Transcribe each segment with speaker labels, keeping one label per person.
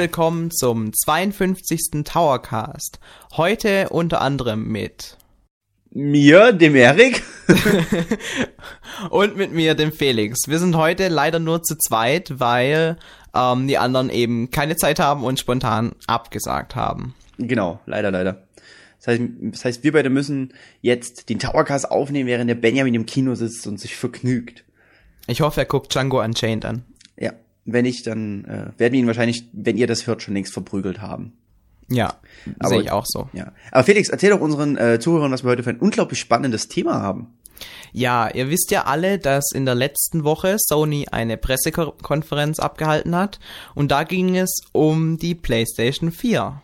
Speaker 1: Willkommen zum 52. Towercast. Heute unter anderem mit
Speaker 2: mir, dem Erik
Speaker 1: und mit mir, dem Felix. Wir sind heute leider nur zu zweit, weil ähm, die anderen eben keine Zeit haben und spontan abgesagt haben.
Speaker 2: Genau, leider, leider. Das heißt, das heißt, wir beide müssen jetzt den Towercast aufnehmen, während der Benjamin im Kino sitzt und sich vergnügt.
Speaker 1: Ich hoffe, er guckt Django Unchained an.
Speaker 2: Wenn nicht, dann äh, werden wir ihn wahrscheinlich, wenn ihr das hört, schon längst verprügelt haben.
Speaker 1: Ja, sehe ich auch so.
Speaker 2: Ja. Aber Felix, erzähl doch unseren äh, Zuhörern, was wir heute für ein unglaublich spannendes Thema haben.
Speaker 1: Ja, ihr wisst ja alle, dass in der letzten Woche Sony eine Pressekonferenz abgehalten hat und da ging es um die PlayStation 4.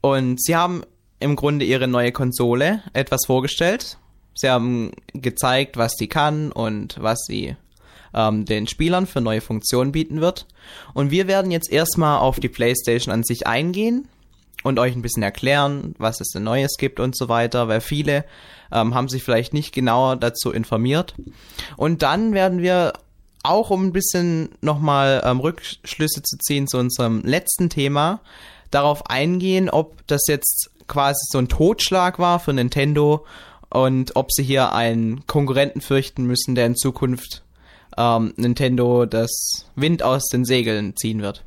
Speaker 1: Und sie haben im Grunde ihre neue Konsole etwas vorgestellt. Sie haben gezeigt, was sie kann und was sie ähm, den Spielern für neue Funktionen bieten wird. Und wir werden jetzt erstmal auf die PlayStation an sich eingehen und euch ein bisschen erklären, was es denn Neues gibt und so weiter, weil viele ähm, haben sich vielleicht nicht genauer dazu informiert. Und dann werden wir auch um ein bisschen nochmal ähm, Rückschlüsse zu ziehen zu unserem letzten Thema, darauf eingehen, ob das jetzt quasi so ein Totschlag war für Nintendo und ob sie hier einen Konkurrenten fürchten müssen, der in Zukunft ähm, Nintendo das Wind aus den Segeln ziehen wird.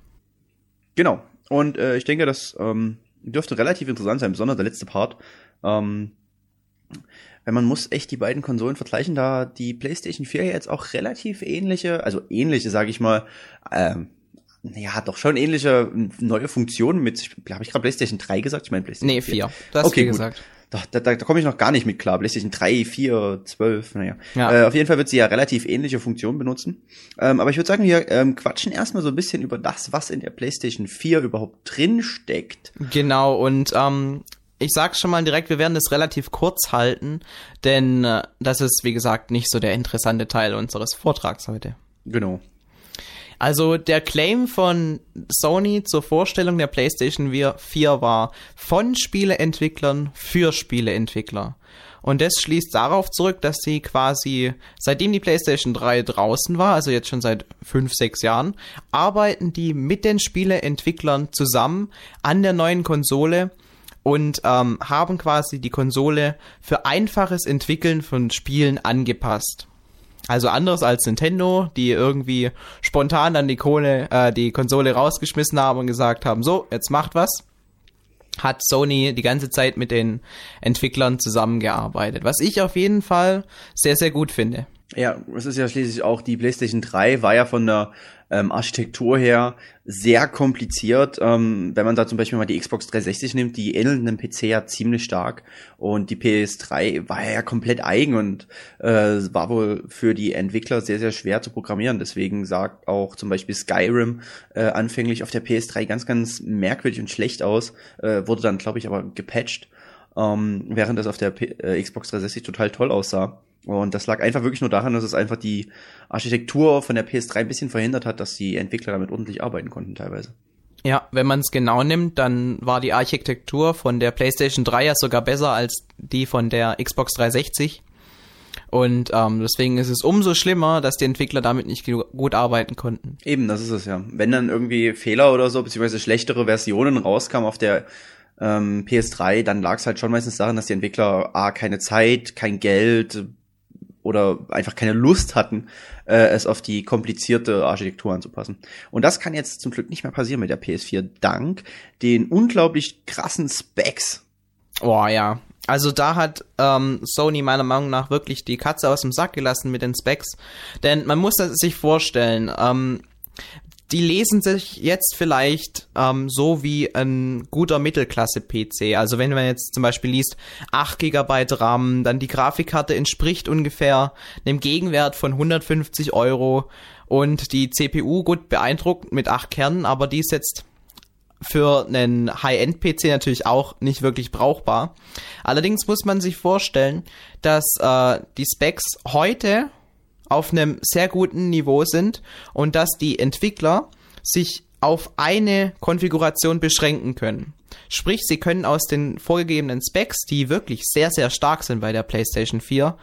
Speaker 2: Genau. Und äh, ich denke, das ähm, dürfte relativ interessant sein, besonders der letzte Part. Ähm, weil man muss echt die beiden Konsolen vergleichen, da die PlayStation 4 jetzt auch relativ ähnliche, also ähnliche, sage ich mal, ähm, ja, doch schon ähnliche neue Funktionen mit, habe ich gerade PlayStation 3 gesagt? Ich meine PlayStation
Speaker 1: nee, 4. 4. Du hast okay, gesagt.
Speaker 2: Da, da, da, komme ich noch gar nicht mit klar. PlayStation 3, 4, 12, naja. Ja. Äh, auf jeden Fall wird sie ja relativ ähnliche Funktionen benutzen. Ähm, aber ich würde sagen, wir ähm, quatschen erstmal so ein bisschen über das, was in der PlayStation 4 überhaupt drin steckt.
Speaker 1: Genau, und ähm, ich sag's schon mal direkt, wir werden das relativ kurz halten, denn äh, das ist, wie gesagt, nicht so der interessante Teil unseres Vortrags heute.
Speaker 2: Genau.
Speaker 1: Also der Claim von Sony zur Vorstellung der PlayStation 4 war von Spieleentwicklern für Spieleentwickler. Und das schließt darauf zurück, dass sie quasi, seitdem die PlayStation 3 draußen war, also jetzt schon seit 5, 6 Jahren, arbeiten die mit den Spieleentwicklern zusammen an der neuen Konsole und ähm, haben quasi die Konsole für einfaches Entwickeln von Spielen angepasst. Also anders als Nintendo, die irgendwie spontan dann die Kohle, äh, die Konsole rausgeschmissen haben und gesagt haben, so, jetzt macht was, hat Sony die ganze Zeit mit den Entwicklern zusammengearbeitet. Was ich auf jeden Fall sehr, sehr gut finde.
Speaker 2: Ja, es ist ja schließlich auch die PlayStation 3 war ja von der ähm, Architektur her sehr kompliziert. Ähm, wenn man da zum Beispiel mal die Xbox 360 nimmt, die ähneln dem PC ja ziemlich stark und die PS3 war ja komplett eigen und äh, war wohl für die Entwickler sehr, sehr schwer zu programmieren. Deswegen sagt auch zum Beispiel Skyrim äh, anfänglich auf der PS3 ganz, ganz merkwürdig und schlecht aus, äh, wurde dann, glaube ich, aber gepatcht, ähm, während das auf der P äh, Xbox 360 total toll aussah. Und das lag einfach wirklich nur daran, dass es einfach die Architektur von der PS3 ein bisschen verhindert hat, dass die Entwickler damit ordentlich arbeiten konnten teilweise.
Speaker 1: Ja, wenn man es genau nimmt, dann war die Architektur von der PlayStation 3 ja sogar besser als die von der Xbox 360. Und ähm, deswegen ist es umso schlimmer, dass die Entwickler damit nicht gut arbeiten konnten.
Speaker 2: Eben, das ist es ja. Wenn dann irgendwie Fehler oder so, beziehungsweise schlechtere Versionen rauskamen auf der ähm, PS3, dann lag es halt schon meistens daran, dass die Entwickler A, keine Zeit, kein Geld, oder einfach keine Lust hatten, äh, es auf die komplizierte Architektur anzupassen. Und das kann jetzt zum Glück nicht mehr passieren mit der PS4, dank den unglaublich krassen Specs.
Speaker 1: Oh ja. Also da hat ähm, Sony meiner Meinung nach wirklich die Katze aus dem Sack gelassen mit den Specs. Denn man muss sich vorstellen, ähm, die lesen sich jetzt vielleicht ähm, so wie ein guter Mittelklasse-PC. Also wenn man jetzt zum Beispiel liest, 8 GB RAM, dann die Grafikkarte entspricht ungefähr einem Gegenwert von 150 Euro und die CPU gut beeindruckt mit 8 Kernen, aber die ist jetzt für einen High-End-PC natürlich auch nicht wirklich brauchbar. Allerdings muss man sich vorstellen, dass äh, die Specs heute auf einem sehr guten Niveau sind und dass die Entwickler sich auf eine Konfiguration beschränken können. Sprich, sie können aus den vorgegebenen Specs, die wirklich sehr, sehr stark sind bei der PlayStation 4,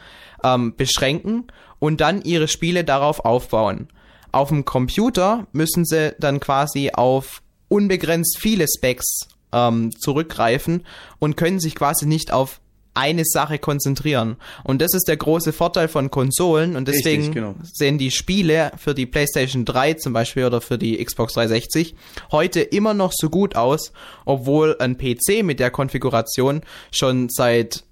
Speaker 1: ähm, beschränken und dann ihre Spiele darauf aufbauen. Auf dem Computer müssen sie dann quasi auf unbegrenzt viele Specs ähm, zurückgreifen und können sich quasi nicht auf eine Sache konzentrieren. Und das ist der große Vorteil von Konsolen und deswegen
Speaker 2: Richtig, genau.
Speaker 1: sehen die Spiele für die PlayStation 3 zum Beispiel oder für die Xbox 360 heute immer noch so gut aus, obwohl ein PC mit der Konfiguration schon seit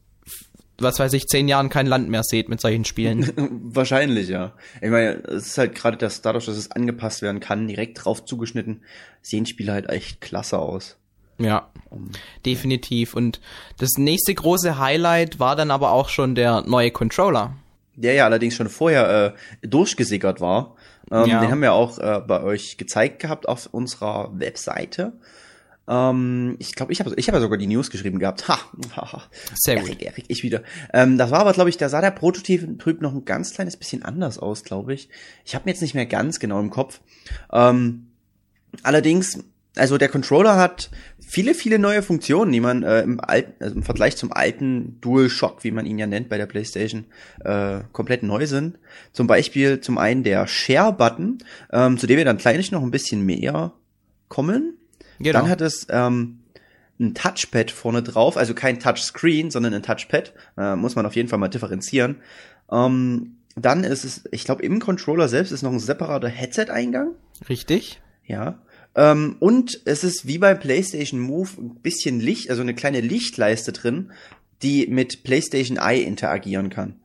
Speaker 1: was weiß ich, zehn Jahren kein Land mehr sieht mit solchen Spielen.
Speaker 2: Wahrscheinlich, ja. Ich meine, es ist halt gerade das, dadurch, dass es angepasst werden kann, direkt drauf zugeschnitten, sehen Spiele halt echt klasse aus.
Speaker 1: Ja, definitiv. Und das nächste große Highlight war dann aber auch schon der neue Controller.
Speaker 2: Der ja allerdings schon vorher äh, durchgesickert war. Ähm,
Speaker 1: Ja.
Speaker 2: Den haben wir auch äh, bei euch gezeigt gehabt auf unserer Webseite. Ähm, ich glaube, ich habe ich hab ja sogar die News geschrieben gehabt. Ha, ha, ha.
Speaker 1: Sehr gut.
Speaker 2: Erik, Erik, ich wieder. Ähm, das war aber, glaube ich, da sah der Prototyp noch ein ganz kleines bisschen anders aus, glaube ich. Ich habe mir jetzt nicht mehr ganz genau im Kopf. Ähm, allerdings, also der Controller hat viele, viele neue Funktionen, die man äh, im, alten, also im Vergleich zum alten DualShock, wie man ihn ja nennt bei der PlayStation, äh, komplett neu sind. Zum Beispiel zum einen der Share-Button, ähm, zu dem wir dann gleich noch ein bisschen mehr kommen.
Speaker 1: Genau.
Speaker 2: Dann hat es ähm, ein Touchpad vorne drauf, also kein Touchscreen, sondern ein Touchpad. Äh, muss man auf jeden Fall mal differenzieren. Ähm, dann ist es, ich glaube, im Controller selbst ist noch ein separater Headset-Eingang.
Speaker 1: Richtig.
Speaker 2: Ja. Ähm, und es ist wie beim PlayStation Move ein bisschen Licht, also eine kleine Lichtleiste drin, die mit PlayStation Eye interagieren kann.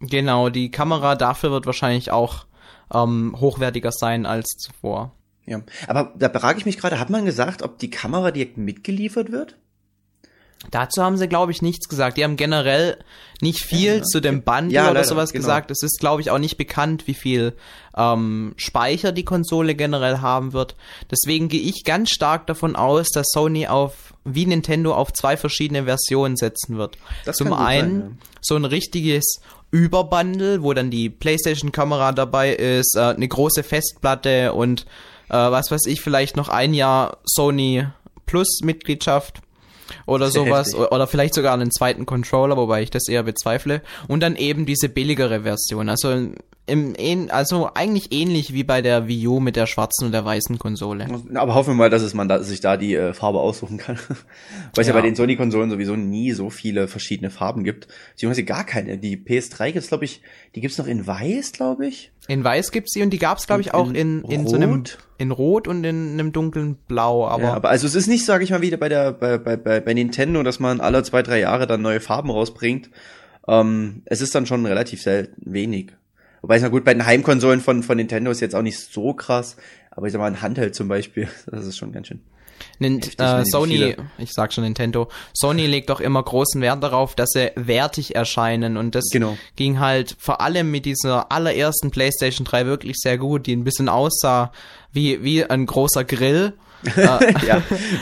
Speaker 1: Genau, die Kamera dafür wird wahrscheinlich auch ähm, hochwertiger sein als zuvor.
Speaker 2: Ja. Aber da frage ich mich gerade, hat man gesagt, ob die Kamera direkt mitgeliefert wird?
Speaker 1: Dazu haben sie, glaube ich, nichts gesagt. Die haben generell nicht viel
Speaker 2: Ja,
Speaker 1: zu dem Bundle
Speaker 2: Ja,
Speaker 1: oder
Speaker 2: leider,
Speaker 1: sowas
Speaker 2: genau.
Speaker 1: gesagt. Es ist, glaube ich, auch nicht bekannt, wie viel ähm, Speicher die Konsole generell haben wird. Deswegen gehe ich ganz stark davon aus, dass Sony auf, wie Nintendo, auf zwei verschiedene Versionen setzen wird.
Speaker 2: Das
Speaker 1: Zum einen
Speaker 2: sein, ja.
Speaker 1: so ein richtiges Überbundle, wo dann die PlayStation-Kamera dabei ist, äh, eine große Festplatte und äh, was weiß ich, vielleicht noch ein Jahr Sony Plus-Mitgliedschaft oder sowas
Speaker 2: heftig.
Speaker 1: oder vielleicht sogar einen zweiten Controller, wobei ich das eher bezweifle und dann eben diese billigere Version, also im also eigentlich ähnlich wie bei der Wii U mit der schwarzen und der weißen Konsole.
Speaker 2: Aber hoffen wir mal, dass es man da, sich da die äh, Farbe aussuchen kann. Weil es ja.
Speaker 1: Ja.
Speaker 2: bei den Sony-Konsolen sowieso nie so viele verschiedene Farben gibt. Beziehungsweise gar keine. Die PS3 gibt's, glaube ich, die gibt's noch in weiß, glaube ich.
Speaker 1: In weiß gibt's die und die gab's glaube ich auch
Speaker 2: in
Speaker 1: in in so einem
Speaker 2: Rot?
Speaker 1: in rot und in einem dunklen Blau, aber
Speaker 2: ja, aber also es ist nicht, sage ich mal, wieder bei der bei, bei, bei, bei Nintendo, dass man alle zwei, drei Jahre dann neue Farben rausbringt. Ähm, es ist dann schon relativ selten wenig. Wobei, na gut, bei den Heimkonsolen von, von Nintendo ist jetzt auch nicht so krass. Aber ich sag mal, ein Handheld zum Beispiel, das ist schon ganz schön.
Speaker 1: Nint äh, Sony, ich sag schon Nintendo, Sony legt doch immer großen Wert darauf, dass sie wertig erscheinen und das
Speaker 2: Genau.
Speaker 1: ging halt vor allem mit dieser allerersten PlayStation 3 wirklich sehr gut, die ein bisschen aussah wie, wie ein großer Grill.
Speaker 2: ja,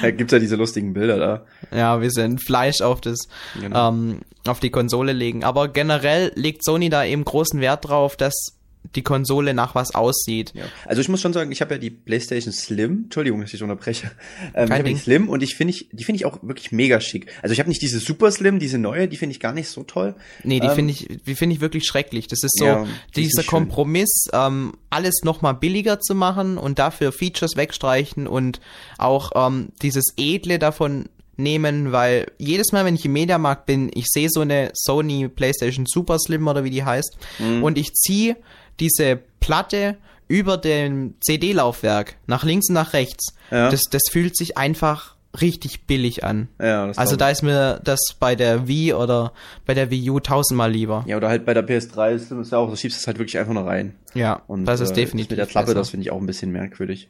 Speaker 2: da gibt's ja diese lustigen Bilder da.
Speaker 1: Ja, wir sind Fleisch auf das,
Speaker 2: Genau.
Speaker 1: ähm, auf die Konsole legen. Aber generell legt Sony da eben großen Wert drauf, dass die Konsole nach was aussieht.
Speaker 2: Ja. Also ich muss schon sagen, ich habe ja die PlayStation Slim. Entschuldigung, dass ich unterbreche. Ähm, ich habe die Slim und ich finde ich, die finde ich auch wirklich mega schick. Also ich habe nicht diese Super Slim, diese neue, die finde ich gar nicht so toll.
Speaker 1: Nee, die
Speaker 2: Ähm,
Speaker 1: finde ich, die finde ich wirklich schrecklich. Das ist so
Speaker 2: Ja, die ist
Speaker 1: dieser
Speaker 2: schön.
Speaker 1: Kompromiss, ähm, alles nochmal billiger zu machen und dafür Features wegstreichen und auch ähm, dieses Edle davon nehmen, weil jedes Mal, wenn ich im Mediamarkt bin, ich sehe so eine Sony PlayStation Super Slim oder wie die heißt
Speaker 2: Mhm.
Speaker 1: und ich ziehe diese Platte über dem CD-Laufwerk nach links und nach rechts.
Speaker 2: Ja.
Speaker 1: Das, das fühlt sich einfach richtig billig an.
Speaker 2: Ja,
Speaker 1: Also da ist mir das bei der Wii oder bei der Wii U tausendmal lieber.
Speaker 2: Ja, oder halt bei der PS3 ist es ja auch, du schiebst es halt wirklich einfach nur rein.
Speaker 1: Ja,
Speaker 2: Und
Speaker 1: das ist
Speaker 2: äh,
Speaker 1: definitiv
Speaker 2: mit der Klappe,
Speaker 1: besser.
Speaker 2: das finde ich auch ein bisschen merkwürdig.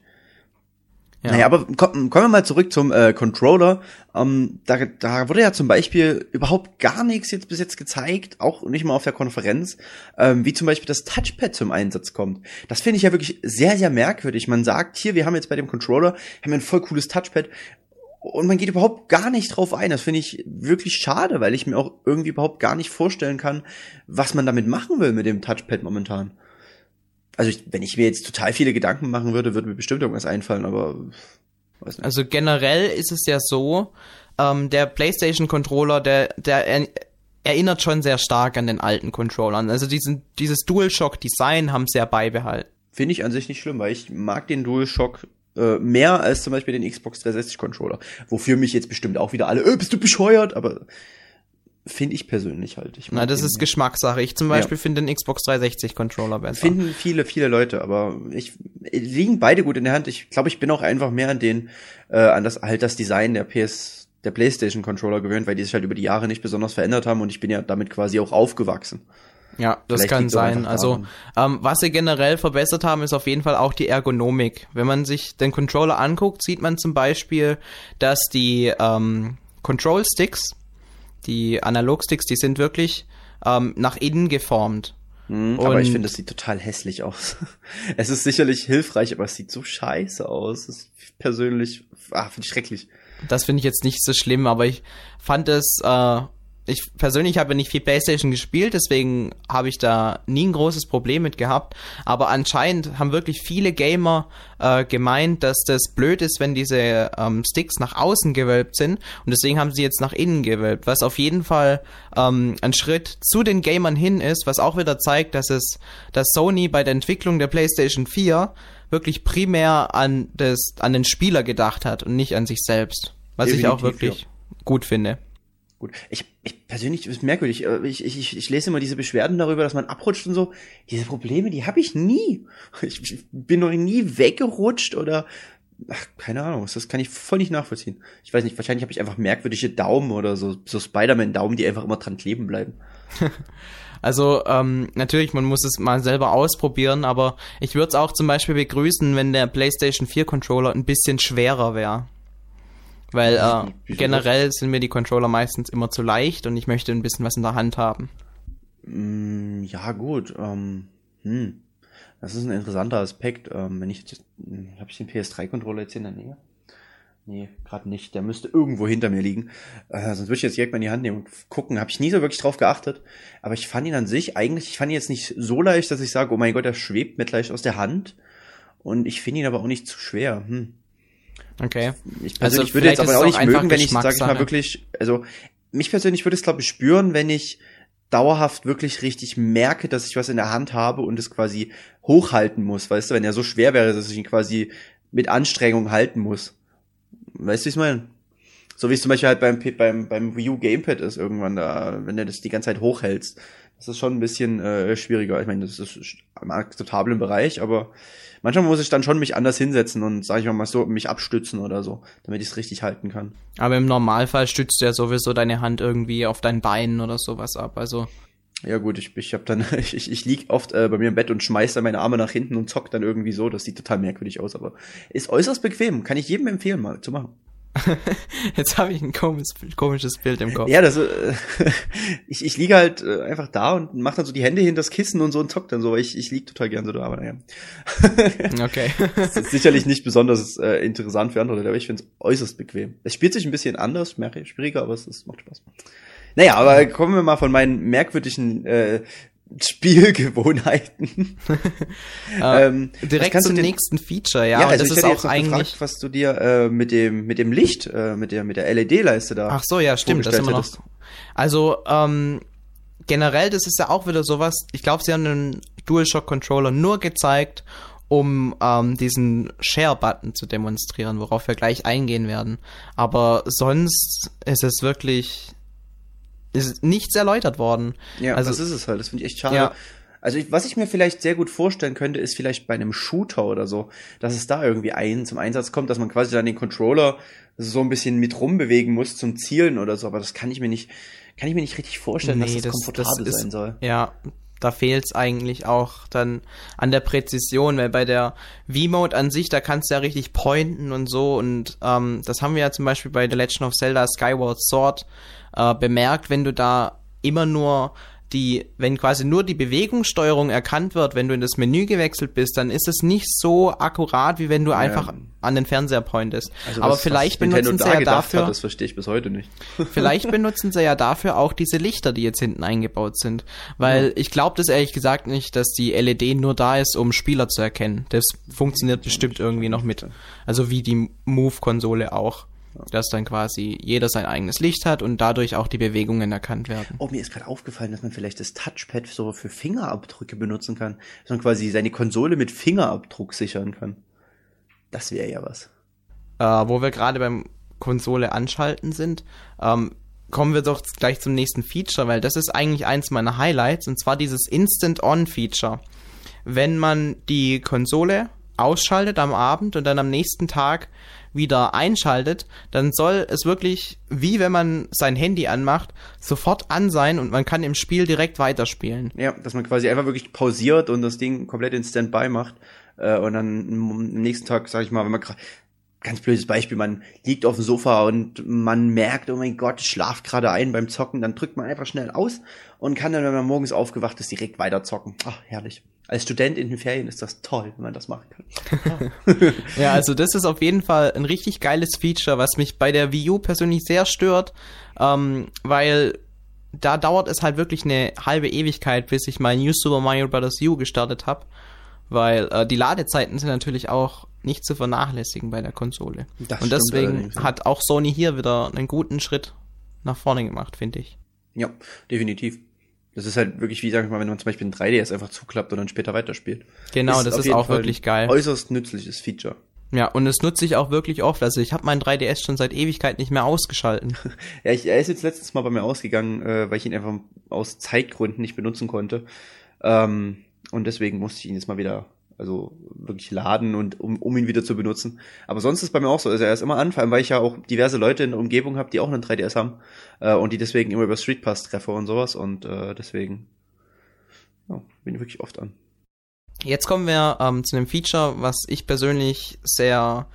Speaker 1: Ja.
Speaker 2: Naja, aber komm, kommen wir mal zurück zum äh, Controller. Ähm, da, da wurde ja zum Beispiel überhaupt gar nichts jetzt bis jetzt gezeigt, auch nicht mal auf der Konferenz, ähm, wie zum Beispiel das Touchpad zum Einsatz kommt. Das finde ich ja wirklich sehr, sehr merkwürdig. Man sagt hier, wir haben jetzt bei dem Controller haben wir ein voll cooles Touchpad und man geht überhaupt gar nicht drauf ein. Das finde ich wirklich schade, weil ich mir auch irgendwie überhaupt gar nicht vorstellen kann, was man damit machen will mit dem Touchpad momentan. Also ich, wenn ich mir jetzt total viele Gedanken machen würde, würde mir bestimmt irgendwas einfallen, aber weiß nicht.
Speaker 1: Also generell ist es ja so, ähm, der PlayStation Controller, der, der er, erinnert schon sehr stark an den alten Controllern. Also diesen, dieses DualShock Design haben sie ja beibehalten.
Speaker 2: Finde ich an sich nicht schlimm, weil ich mag den DualShock Äh, mehr als zum Beispiel den Xbox 360 Controller. Wofür mich jetzt bestimmt auch wieder alle, äh, bist du bescheuert? Aber finde ich persönlich halt. Ich
Speaker 1: Na, das ist Geschmackssache. Ich zum Beispiel ja. finde den Xbox 360 Controller besser.
Speaker 2: Finden viele, viele Leute, aber ich liegen beide gut in der Hand. Ich glaube, ich bin auch einfach mehr an den, äh, an das halt das Design der PS, der PlayStation Controller gewöhnt, weil die sich halt über die Jahre nicht besonders verändert haben und ich bin ja damit quasi auch aufgewachsen.
Speaker 1: Ja, das Vielleicht kann sein. Also, ähm, was sie generell verbessert haben, ist auf jeden Fall auch die Ergonomik. Wenn man sich den Controller anguckt, sieht man zum Beispiel, dass die ähm, Control Sticks, die Analog-Sticks, die sind wirklich ähm, nach innen geformt.
Speaker 2: Mhm, aber ich finde, es sieht total hässlich aus. es ist sicherlich hilfreich, aber es sieht so scheiße aus. Das ist persönlich, ah, finde ich schrecklich.
Speaker 1: Das finde ich jetzt nicht so schlimm, aber ich fand es äh, ich persönlich habe nicht viel PlayStation gespielt, deswegen habe ich da nie ein großes Problem mit gehabt. Aber anscheinend haben wirklich viele Gamer äh, gemeint, dass das blöd ist, wenn diese ähm, Sticks nach außen gewölbt sind. Und deswegen haben sie jetzt nach innen gewölbt, was auf jeden Fall ähm, ein Schritt zu den Gamern hin ist, was auch wieder zeigt, dass es, dass Sony bei der Entwicklung der PlayStation 4 wirklich primär an das, an den Spieler gedacht hat und nicht an sich selbst. Was Definitiv, ich auch wirklich ja. gut finde.
Speaker 2: Gut. Ich, ich persönlich ist merkwürdig. Äh, ich, ich, ich lese immer diese Beschwerden darüber, dass man abrutscht und so. Diese Probleme, die habe ich nie. Ich, ich bin noch nie weggerutscht oder ach, keine Ahnung, das kann ich voll nicht nachvollziehen. Ich weiß nicht, wahrscheinlich habe ich einfach merkwürdige Daumen oder so, so Spider-Man-Daumen, die einfach immer dran kleben bleiben.
Speaker 1: Also ähm, natürlich, man muss es mal selber ausprobieren, aber ich würde es auch zum Beispiel begrüßen, wenn der PlayStation 4 Controller ein bisschen schwerer wäre. Weil äh, generell sind mir die Controller meistens immer zu leicht und ich möchte ein bisschen was in der Hand haben.
Speaker 2: Mm, ja, gut. Ähm, hm. Das ist ein interessanter Aspekt. Ähm, wenn ich jetzt. Hm, Habe ich den PS3-Controller jetzt in der Nähe? Nee, gerade nicht. Der müsste irgendwo hinter mir liegen. Äh, sonst würde ich jetzt direkt mal in die Hand nehmen und gucken. Habe ich nie so wirklich drauf geachtet. Aber ich fand ihn an sich eigentlich, ich fand ihn jetzt nicht so leicht, dass ich sage, oh mein Gott, er schwebt mir gleich aus der Hand. Und ich finde ihn aber auch nicht zu schwer. Hm.
Speaker 1: Okay.
Speaker 2: Ich persönlich also würde jetzt aber auch nicht mögen, wenn ich, sage ich mal, wirklich, also mich persönlich würde es, glaube ich, spüren, wenn ich dauerhaft wirklich richtig merke, dass ich was in der Hand habe und es quasi hochhalten muss, weißt du, wenn er so schwer wäre, dass ich ihn quasi mit Anstrengung halten muss. Weißt du, wie ich meine? So wie es zum Beispiel halt beim, beim, beim Wii U Gamepad ist irgendwann da, wenn du das die ganze Zeit hochhältst. Das ist schon ein bisschen äh, schwieriger. Ich meine, das ist im akzeptablen Bereich, aber manchmal muss ich dann schon mich anders hinsetzen und, sag ich mal so, mich abstützen oder so, damit ich es richtig halten kann.
Speaker 1: Aber im Normalfall stützt du ja sowieso deine Hand irgendwie auf deinen Beinen oder sowas ab, also.
Speaker 2: Ja gut, ich, ich hab dann, ich, ich lieg oft äh, bei mir im Bett und schmeiß dann meine Arme nach hinten und zock dann irgendwie so. Das sieht total merkwürdig aus, aber ist äußerst bequem. Kann ich jedem empfehlen, mal zu machen.
Speaker 1: Jetzt habe ich ein komisches, komisches Bild im Kopf.
Speaker 2: Ja, das, äh, ich, ich liege halt äh, einfach da und mache dann so die Hände hinter das Kissen und so und zock dann so. Ich, ich lieg total gern so da, aber naja.
Speaker 1: okay.
Speaker 2: das ist sicherlich nicht besonders äh, interessant für andere Leute, aber ich finde es äußerst bequem. Es spielt sich ein bisschen anders, schwieriger, aber es, es macht Spaß. Naja, aber kommen wir mal von meinen merkwürdigen äh, Spielgewohnheiten.
Speaker 1: ähm, direkt zum nächsten Feature, ja.
Speaker 2: ja also das ist auch eigentlich gefragt, was du dir äh, mit dem mit dem Licht, äh, mit der mit der LED-Leiste da.
Speaker 1: Ach so, ja, stimmt. Das immer noch. Also ähm, generell, das ist ja auch wieder sowas. Ich glaube, sie haben einen DualShock Controller nur gezeigt, um ähm, diesen Share-Button zu demonstrieren, worauf wir gleich eingehen werden. Aber sonst ist es wirklich ist nichts erläutert worden.
Speaker 2: Ja, also, das ist es halt. Das finde ich echt schade. Ja. Also ich, was ich mir vielleicht sehr gut vorstellen könnte, ist vielleicht bei einem Shooter oder so, dass es da irgendwie ein zum Einsatz kommt, dass man quasi dann den Controller so ein bisschen mit rumbewegen muss zum Zielen oder so. Aber das kann ich mir nicht, kann ich mir nicht richtig vorstellen, nee, dass das, das komfortabel das ist, sein soll.
Speaker 1: Ja, da fehlt es eigentlich auch dann an der Präzision, weil bei der V-Mode an sich, da kannst du ja richtig pointen und so und ähm, das haben wir ja zum Beispiel bei The Legend of Zelda Skyward Sword äh, bemerkt, wenn du da immer nur die, wenn quasi nur die Bewegungssteuerung erkannt wird, wenn du in das Menü gewechselt bist, dann ist es nicht so akkurat, wie wenn du einfach ja. an den Fernseher pointest. Also Aber was, vielleicht was benutzen sie ja dafür.
Speaker 2: Hat, das verstehe ich bis heute nicht.
Speaker 1: vielleicht benutzen sie ja dafür auch diese Lichter, die jetzt hinten eingebaut sind. Weil ja. ich glaube das ehrlich gesagt nicht, dass die LED nur da ist, um Spieler zu erkennen. Das funktioniert bestimmt irgendwie noch mit. Also wie die Move-Konsole auch dass dann quasi jeder sein eigenes Licht hat und dadurch auch die Bewegungen erkannt werden.
Speaker 2: Oh, mir ist gerade aufgefallen, dass man vielleicht das Touchpad so für Fingerabdrücke benutzen kann, dass man quasi seine Konsole mit Fingerabdruck sichern kann. Das wäre ja was.
Speaker 1: Äh, wo wir gerade beim Konsole anschalten sind, ähm, kommen wir doch gleich zum nächsten Feature, weil das ist eigentlich eins meiner Highlights, und zwar dieses Instant-On-Feature. Wenn man die Konsole ausschaltet am Abend und dann am nächsten Tag wieder einschaltet, dann soll es wirklich, wie wenn man sein Handy anmacht, sofort an sein und man kann im Spiel direkt weiterspielen.
Speaker 2: Ja, dass man quasi einfach wirklich pausiert und das Ding komplett in Standby macht äh, und dann am nächsten Tag, sag ich mal, wenn man ganz blödes Beispiel, man liegt auf dem Sofa und man merkt, oh mein Gott, ich schlaf gerade ein beim Zocken, dann drückt man einfach schnell aus und kann dann, wenn man morgens aufgewacht ist, direkt weiter zocken. Ach, herrlich. Als Student in den Ferien ist das toll, wenn man das machen kann.
Speaker 1: ja, also das ist auf jeden Fall ein richtig geiles Feature, was mich bei der Wii U persönlich sehr stört, ähm, weil da dauert es halt wirklich eine halbe Ewigkeit, bis ich mein New Super Mario Bros. U gestartet habe, weil äh, die Ladezeiten sind natürlich auch nicht zu vernachlässigen bei der Konsole. Das Und deswegen hat auch Sony hier wieder einen guten Schritt nach vorne gemacht, finde ich.
Speaker 2: Ja, definitiv. Das ist halt wirklich, wie sag ich mal, wenn man zum Beispiel ein 3DS einfach zuklappt und dann später weiterspielt.
Speaker 1: Genau, ist das ist auch Fall wirklich geil.
Speaker 2: Äußerst nützliches Feature.
Speaker 1: Ja, und das nutze ich auch wirklich oft. Also ich habe mein 3DS schon seit Ewigkeit nicht mehr ausgeschalten.
Speaker 2: ja, ich, er ist jetzt letztens mal bei mir ausgegangen, äh, weil ich ihn einfach aus Zeitgründen nicht benutzen konnte. Ähm, und deswegen musste ich ihn jetzt mal wieder also wirklich laden und um, um ihn wieder zu benutzen. Aber sonst ist bei mir auch so, also er ist immer an, vor allem weil ich ja auch diverse Leute in der Umgebung habe, die auch einen 3DS haben äh, und die deswegen immer über Street Pass treffe und sowas und äh, deswegen ja, bin ich wirklich oft an.
Speaker 1: Jetzt kommen wir ähm, zu einem Feature, was ich persönlich sehr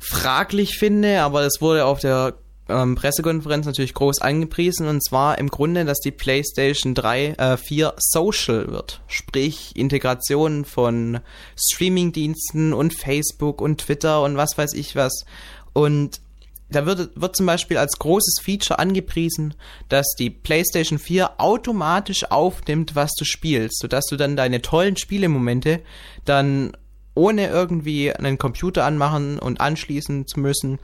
Speaker 1: fraglich finde, aber es wurde auf der ähm, Pressekonferenz natürlich groß angepriesen und zwar im Grunde, dass die PlayStation 3, äh, 4 Social wird. Sprich Integration von Streamingdiensten und Facebook und Twitter und was weiß ich was. Und da wird, wird zum Beispiel als großes Feature angepriesen, dass die PlayStation 4 automatisch aufnimmt, was du spielst, sodass du dann deine tollen Spielemomente dann ohne irgendwie einen Computer anmachen und anschließen zu müssen,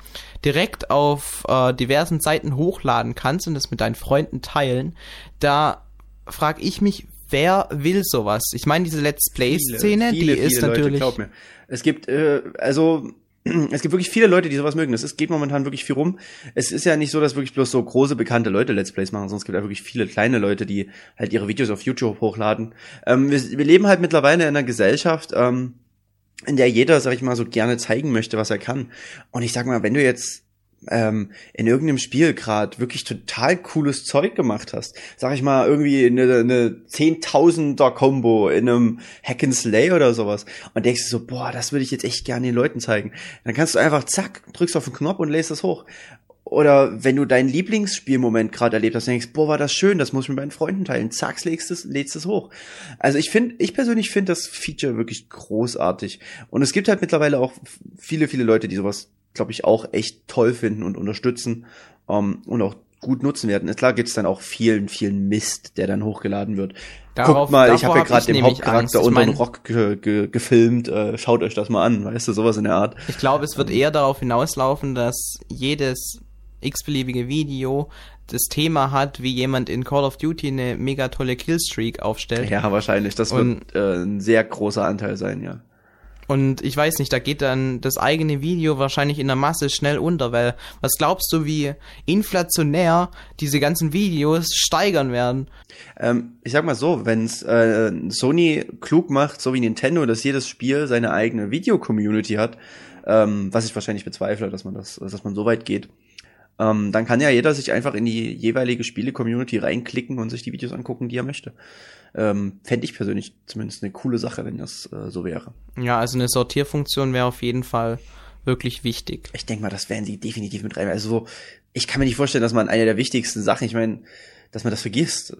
Speaker 1: direkt auf äh, diversen Seiten hochladen kannst und das mit deinen Freunden teilen, da frage ich mich, wer will sowas? Ich meine, diese Let's Play-Szene, die viele ist Leute, natürlich. Glaub
Speaker 2: mir. Es gibt, äh, also es gibt wirklich viele Leute, die sowas mögen. Es geht momentan wirklich viel rum. Es ist ja nicht so, dass wirklich bloß so große, bekannte Leute Let's Plays machen, sondern es gibt ja wirklich viele kleine Leute, die halt ihre Videos auf YouTube hochladen. Ähm, wir, wir, leben halt mittlerweile in einer Gesellschaft, ähm, in der jeder, sag ich mal, so gerne zeigen möchte, was er kann. Und ich sag mal, wenn du jetzt ähm, in irgendeinem Spiel gerade wirklich total cooles Zeug gemacht hast, sag ich mal, irgendwie eine, eine Zehntausender Combo in einem Hack and Slay oder sowas und denkst du so, boah, das würde ich jetzt echt gerne den Leuten zeigen. Dann kannst du einfach zack, drückst auf den Knopf und lässt das hoch. Oder wenn du deinen Lieblingsspielmoment gerade erlebt hast, denkst, boah, war das schön, das muss ich mit meinen Freunden teilen. Zack, lädst es, lädst es hoch. Also ich finde, ich persönlich finde das Feature wirklich großartig. Und es gibt halt mittlerweile auch viele, viele Leute, die sowas, glaube ich, auch echt toll finden und unterstützen um, ähm, und auch gut nutzen werden. Ist klar gibt's dann auch vielen, vielen Mist, der dann hochgeladen wird. Darauf, Guckt mal, ich habe ja gerade den Hauptcharakter unter den Rock ge ge gefilmt. Äh, schaut euch das mal an, weißt du, sowas in der Art.
Speaker 1: Ich glaube, es wird eher darauf hinauslaufen, dass jedes x-beliebige Video das Thema hat, wie jemand in Call of Duty eine mega tolle Killstreak aufstellt.
Speaker 2: Ja, wahrscheinlich. Das und, wird äh, ein sehr großer Anteil sein, ja.
Speaker 1: Und ich weiß nicht, da geht dann das eigene Video wahrscheinlich in der Masse schnell unter, weil was glaubst du, wie inflationär diese ganzen Videos steigern werden?
Speaker 2: Ähm, ich sag mal so, wenn äh, Sony klug macht, so wie Nintendo, dass jedes Spiel seine eigene Video-Community hat, ähm, was ich wahrscheinlich bezweifle, dass man das, dass man so weit geht, ähm, dann kann ja jeder sich einfach in die jeweilige Spiele-Community reinklicken und sich die Videos angucken, die er möchte. Ähm, Fände ich persönlich zumindest eine coole Sache, wenn das äh, so wäre.
Speaker 1: Ja, also eine Sortierfunktion wäre auf jeden Fall wirklich wichtig.
Speaker 2: Ich denke mal, das werden sie definitiv mit rein. Also so, ich kann mir nicht vorstellen, dass man eine der wichtigsten Sachen, ich meine, dass man das vergisst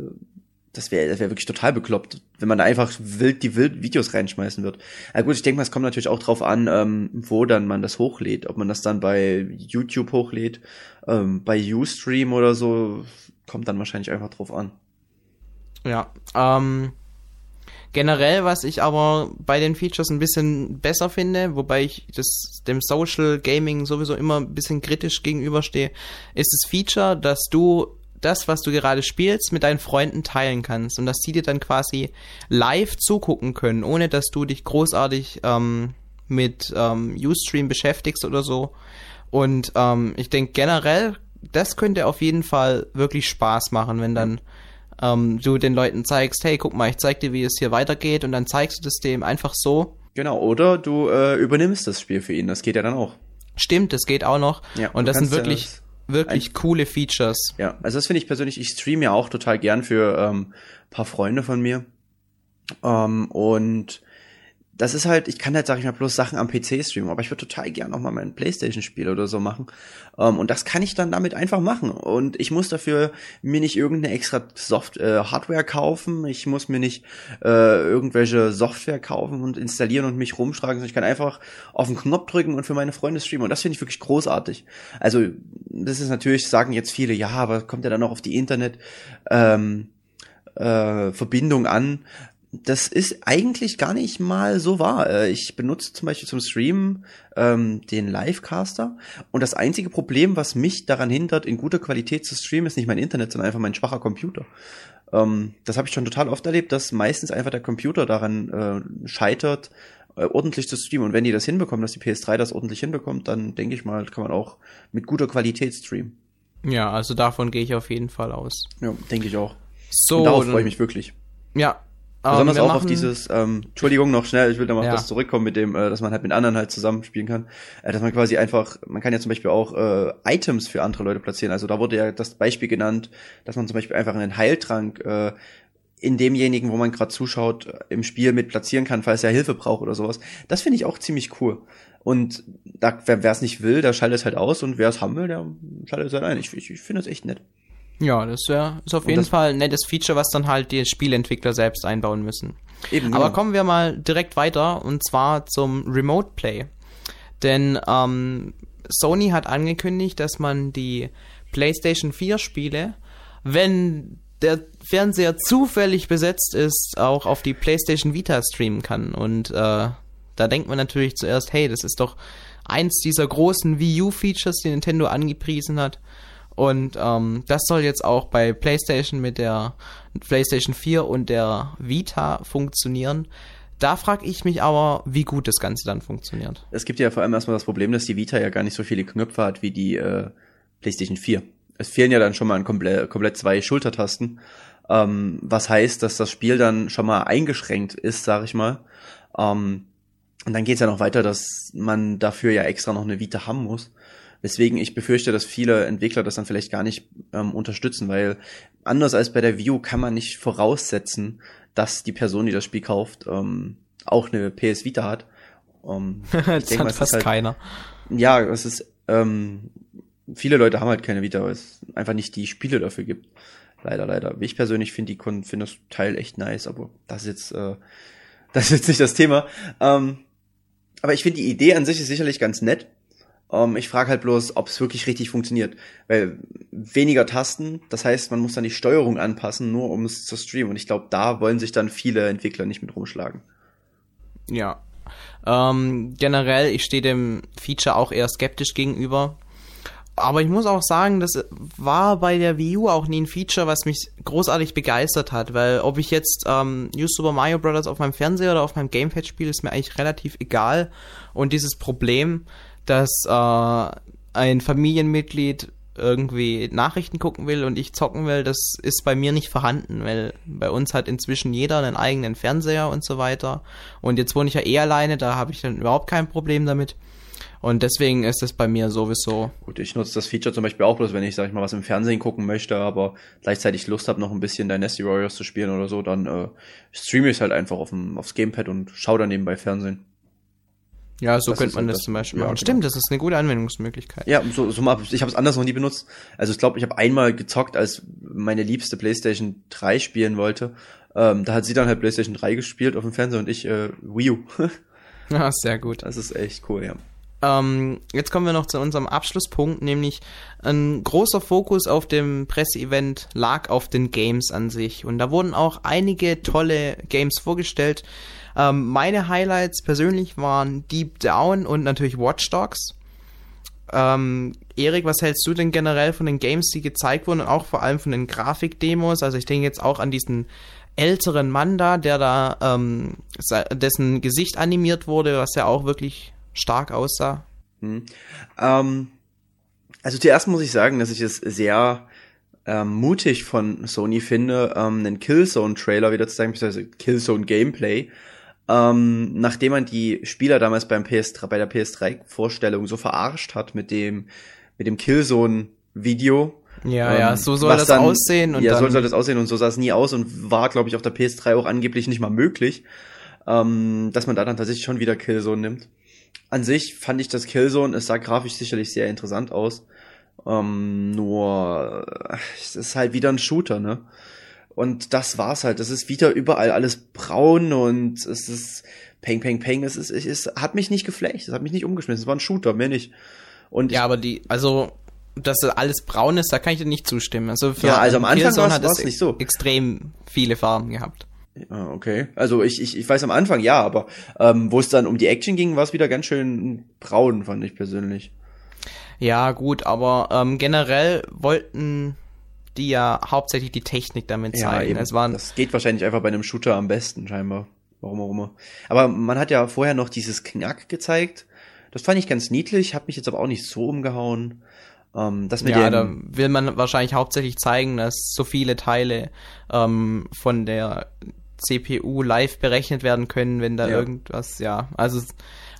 Speaker 2: das wäre das wär wirklich total bekloppt, wenn man da einfach wild die wild Videos reinschmeißen wird. Na gut, ich denke mal, es kommt natürlich auch drauf an, ähm, wo dann man das hochlädt. Ob man das dann bei YouTube hochlädt, ähm, bei Ustream oder so, kommt dann wahrscheinlich einfach drauf an.
Speaker 1: Ja, ähm, generell, was ich aber bei den Features ein bisschen besser finde, wobei ich das dem Social Gaming sowieso immer ein bisschen kritisch gegenüberstehe, ist das Feature, dass du das, was du gerade spielst, mit deinen Freunden teilen kannst und dass die dir dann quasi live zugucken können, ohne dass du dich großartig ähm, mit ähm, Ustream beschäftigst oder so. Und ähm, ich denke generell, das könnte auf jeden Fall wirklich Spaß machen, wenn dann ähm, du den Leuten zeigst, hey, guck mal, ich zeig dir, wie es hier weitergeht und dann zeigst du das dem einfach so.
Speaker 2: Genau, oder du äh, übernimmst das Spiel für ihn, das geht ja dann auch.
Speaker 1: Stimmt, das geht auch noch. Ja, und das sind wirklich, ja wirklich coole Features.
Speaker 2: Ja, also das finde ich persönlich, ich streame ja auch total gern für ähm, paar Freunde von mir. Ähm, und das ist halt, ich kann halt, sag ich mal, bloß Sachen am PC streamen, aber ich würde total gern auch mal mein Playstation-Spiel oder so machen. Ähm, und das kann ich dann damit einfach machen. Und ich muss dafür mir nicht irgendeine extra Soft äh, Hardware kaufen. Ich muss mir nicht äh, irgendwelche Software kaufen und installieren und mich rumschlagen, sondern ich kann einfach auf den Knopf drücken und für meine Freunde streamen. Und das finde ich wirklich großartig. Also, das ist natürlich, sagen jetzt viele, ja, aber kommt ja dann noch auf die Internet. Ähm, äh, Verbindung an das ist eigentlich gar nicht mal so wahr. Äh, ich benutze zum Beispiel zum Streamen ähm, den Livecaster und das einzige Problem, was mich daran hindert, in guter Qualität zu streamen, ist nicht mein Internet, sondern einfach mein schwacher Computer. Ähm, das habe ich schon total oft erlebt, dass meistens einfach der Computer daran äh, scheitert, äh, ordentlich zu streamen. Und wenn die das hinbekommen, dass die PS3 das ordentlich hinbekommt, dann denke ich mal, kann man auch mit guter Qualität streamen.
Speaker 1: Ja, also davon gehe ich auf jeden Fall aus.
Speaker 2: Ja, denke ich auch. So, und darauf freue ich mich wirklich.
Speaker 1: Ja,
Speaker 2: Besonders auch auf dieses, ähm, Entschuldigung noch schnell, ich will da mal ja. was zurückkommen mit dem, äh, dass man halt mit anderen halt zusammenspielen kann. Äh, dass man quasi einfach, man kann ja zum Beispiel auch äh, Items für andere Leute platzieren. Also da wurde ja das Beispiel genannt, dass man zum Beispiel einfach einen Heiltrank äh, in demjenigen, wo man gerade zuschaut, äh, im Spiel mit platzieren kann, falls er Hilfe braucht oder sowas. Das finde ich auch ziemlich cool. Und da, wer es nicht will, der schaltet es halt aus und wer es haben will, der schaltet es halt ein. Ich, ich, ich finde das echt nett.
Speaker 1: Ja, das wär, ist auf jeden Fall ein nettes Feature, was dann halt die Spielentwickler selbst einbauen müssen. Eben, Aber genau. kommen wir mal direkt weiter und zwar zum Remote Play. Denn ähm, Sony hat angekündigt, dass man die PlayStation 4 Spiele, wenn der Fernseher zufällig besetzt ist, auch auf die PlayStation Vita streamen kann. Und äh, da denkt man natürlich zuerst, hey, das ist doch eins dieser großen Wii U-Features, die Nintendo angepriesen hat. Und ähm, das soll jetzt auch bei PlayStation mit der PlayStation 4 und der Vita funktionieren. Da frage ich mich aber, wie gut das Ganze dann funktioniert.
Speaker 2: Es gibt ja vor allem erstmal das Problem, dass die Vita ja gar nicht so viele Knöpfe hat wie die äh, PlayStation 4. Es fehlen ja dann schon mal komplett, komplett zwei Schultertasten, ähm, was heißt, dass das Spiel dann schon mal eingeschränkt ist, sag ich mal. Ähm, und dann geht's ja noch weiter, dass man dafür ja extra noch eine Vita haben muss. Weswegen ich befürchte, dass viele Entwickler das dann vielleicht gar nicht ähm, unterstützen, weil anders als bei der View kann man nicht voraussetzen, dass die Person, die das Spiel kauft, ähm, auch eine PS Vita hat.
Speaker 1: Ähm, das denke, hat fast halt, keiner.
Speaker 2: Ja, es ist, ähm, viele Leute haben halt keine Vita, weil es einfach nicht die Spiele dafür gibt. Leider, leider. Ich persönlich finde die finde das Teil echt nice, aber das ist jetzt, äh, das ist jetzt nicht das Thema. Ähm, aber ich finde die Idee an sich ist sicherlich ganz nett. Um, ähm, ich frage halt bloß, ob es wirklich richtig funktioniert. Weil weniger Tasten, das heißt, man muss dann die Steuerung anpassen, nur um es zu streamen. Und ich glaube, da wollen sich dann viele Entwickler nicht mit rumschlagen.
Speaker 1: Ja. Ähm, generell, ich stehe dem Feature auch eher skeptisch gegenüber. Aber ich muss auch sagen, das war bei der Wii U auch nie ein Feature, was mich großartig begeistert hat, weil ob ich jetzt ähm, New Super Mario Bros. auf meinem Fernseher oder auf meinem Gamepad spiele, ist mir eigentlich relativ egal. Und dieses Problem, dass äh, ein Familienmitglied irgendwie Nachrichten gucken will und ich zocken will, das ist bei mir nicht vorhanden, weil bei uns hat inzwischen jeder einen eigenen Fernseher und so weiter. Und jetzt wohne ich ja eh alleine, da habe ich dann überhaupt kein Problem damit. Und deswegen ist es bei mir sowieso.
Speaker 2: Gut, ich nutze das Feature zum Beispiel auch bloß, wenn ich, sag ich mal, was im Fernsehen gucken möchte, aber gleichzeitig Lust habe, noch ein bisschen Dynasty Warriors zu spielen oder so, dann äh, streame ich es halt einfach auf dem, aufs Gamepad und schaue dann nebenbei Fernsehen.
Speaker 1: Ja, so das könnte man das, das, zum Beispiel machen. Ja, Stimmt, genau. das ist eine gute Anwendungsmöglichkeit.
Speaker 2: Ja, so, so mal, ich habe es anders noch nie benutzt. Also ich glaube, ich habe einmal gezockt, als meine liebste PlayStation 3 spielen wollte. Ähm, da hat sie dann halt PlayStation 3 gespielt auf dem Fernseher und ich äh, Wii U.
Speaker 1: ja, sehr gut.
Speaker 2: Das ist echt cool, ja.
Speaker 1: Ähm, jetzt kommen wir noch zu unserem Abschlusspunkt, nämlich ein großer Fokus auf dem Presseevent lag auf den Games an sich. Und da wurden auch einige tolle Games vorgestellt. Ähm, meine Highlights persönlich waren Deep Down und natürlich Watch Dogs. Ähm, Erik, was hältst du denn generell von den Games, die gezeigt wurden und auch vor allem von den Grafikdemos? Also ich denke jetzt auch an diesen älteren Mann da, der da, ähm, dessen Gesicht animiert wurde, was ja auch wirklich stark aussah.
Speaker 2: Hm. Ähm, also zuerst muss ich sagen, dass ich es sehr ähm, mutig von Sony finde, ähm, einen Killzone-Trailer wieder zu zeigen, beziehungsweise Killzone-Gameplay, ähm, nachdem man die Spieler damals beim PS3, bei der PS3-Vorstellung so verarscht hat mit dem, mit dem Killzone-Video.
Speaker 1: Ja, ähm, ja, so soll das dann, aussehen.
Speaker 2: Und ja, so soll das aussehen und so sah es nie aus und war, glaube ich, auf der PS3 auch angeblich nicht mal möglich, ähm, dass man da dann tatsächlich schon wieder Killzone nimmt. An sich fand ich das Killzone, es sah grafisch sicherlich sehr interessant aus. Ähm, nur, es ist halt wieder ein Shooter, ne? Und das war's halt. Es ist wieder überall alles braun und es ist Peng, Peng, Peng. Es ist, es ist, hat mich nicht geflecht. Es hat mich nicht umgeschmissen. Es war ein Shooter, mehr nicht.
Speaker 1: Und ja, aber die, also, dass alles braun ist, da kann ich dir nicht zustimmen. Also
Speaker 2: für ja, also am Anfang war es nicht so.
Speaker 1: Extrem viele Farben gehabt.
Speaker 2: Ja, okay. Also ich, ich, ich weiß am Anfang ja, aber ähm, wo es dann um die Action ging, war es wieder ganz schön braun, fand ich persönlich.
Speaker 1: Ja, gut, aber ähm, generell wollten die ja hauptsächlich die Technik damit zeigen. Ja, eben.
Speaker 2: Es waren das geht wahrscheinlich einfach bei einem Shooter am besten, scheinbar. Warum auch immer. Aber man hat ja vorher noch dieses Knack gezeigt. Das fand ich ganz niedlich, hat mich jetzt aber auch nicht so umgehauen.
Speaker 1: Ähm, das mit ja, da will man wahrscheinlich hauptsächlich zeigen, dass so viele Teile ähm, von der CPU live berechnet werden können, wenn da ja. irgendwas, ja, also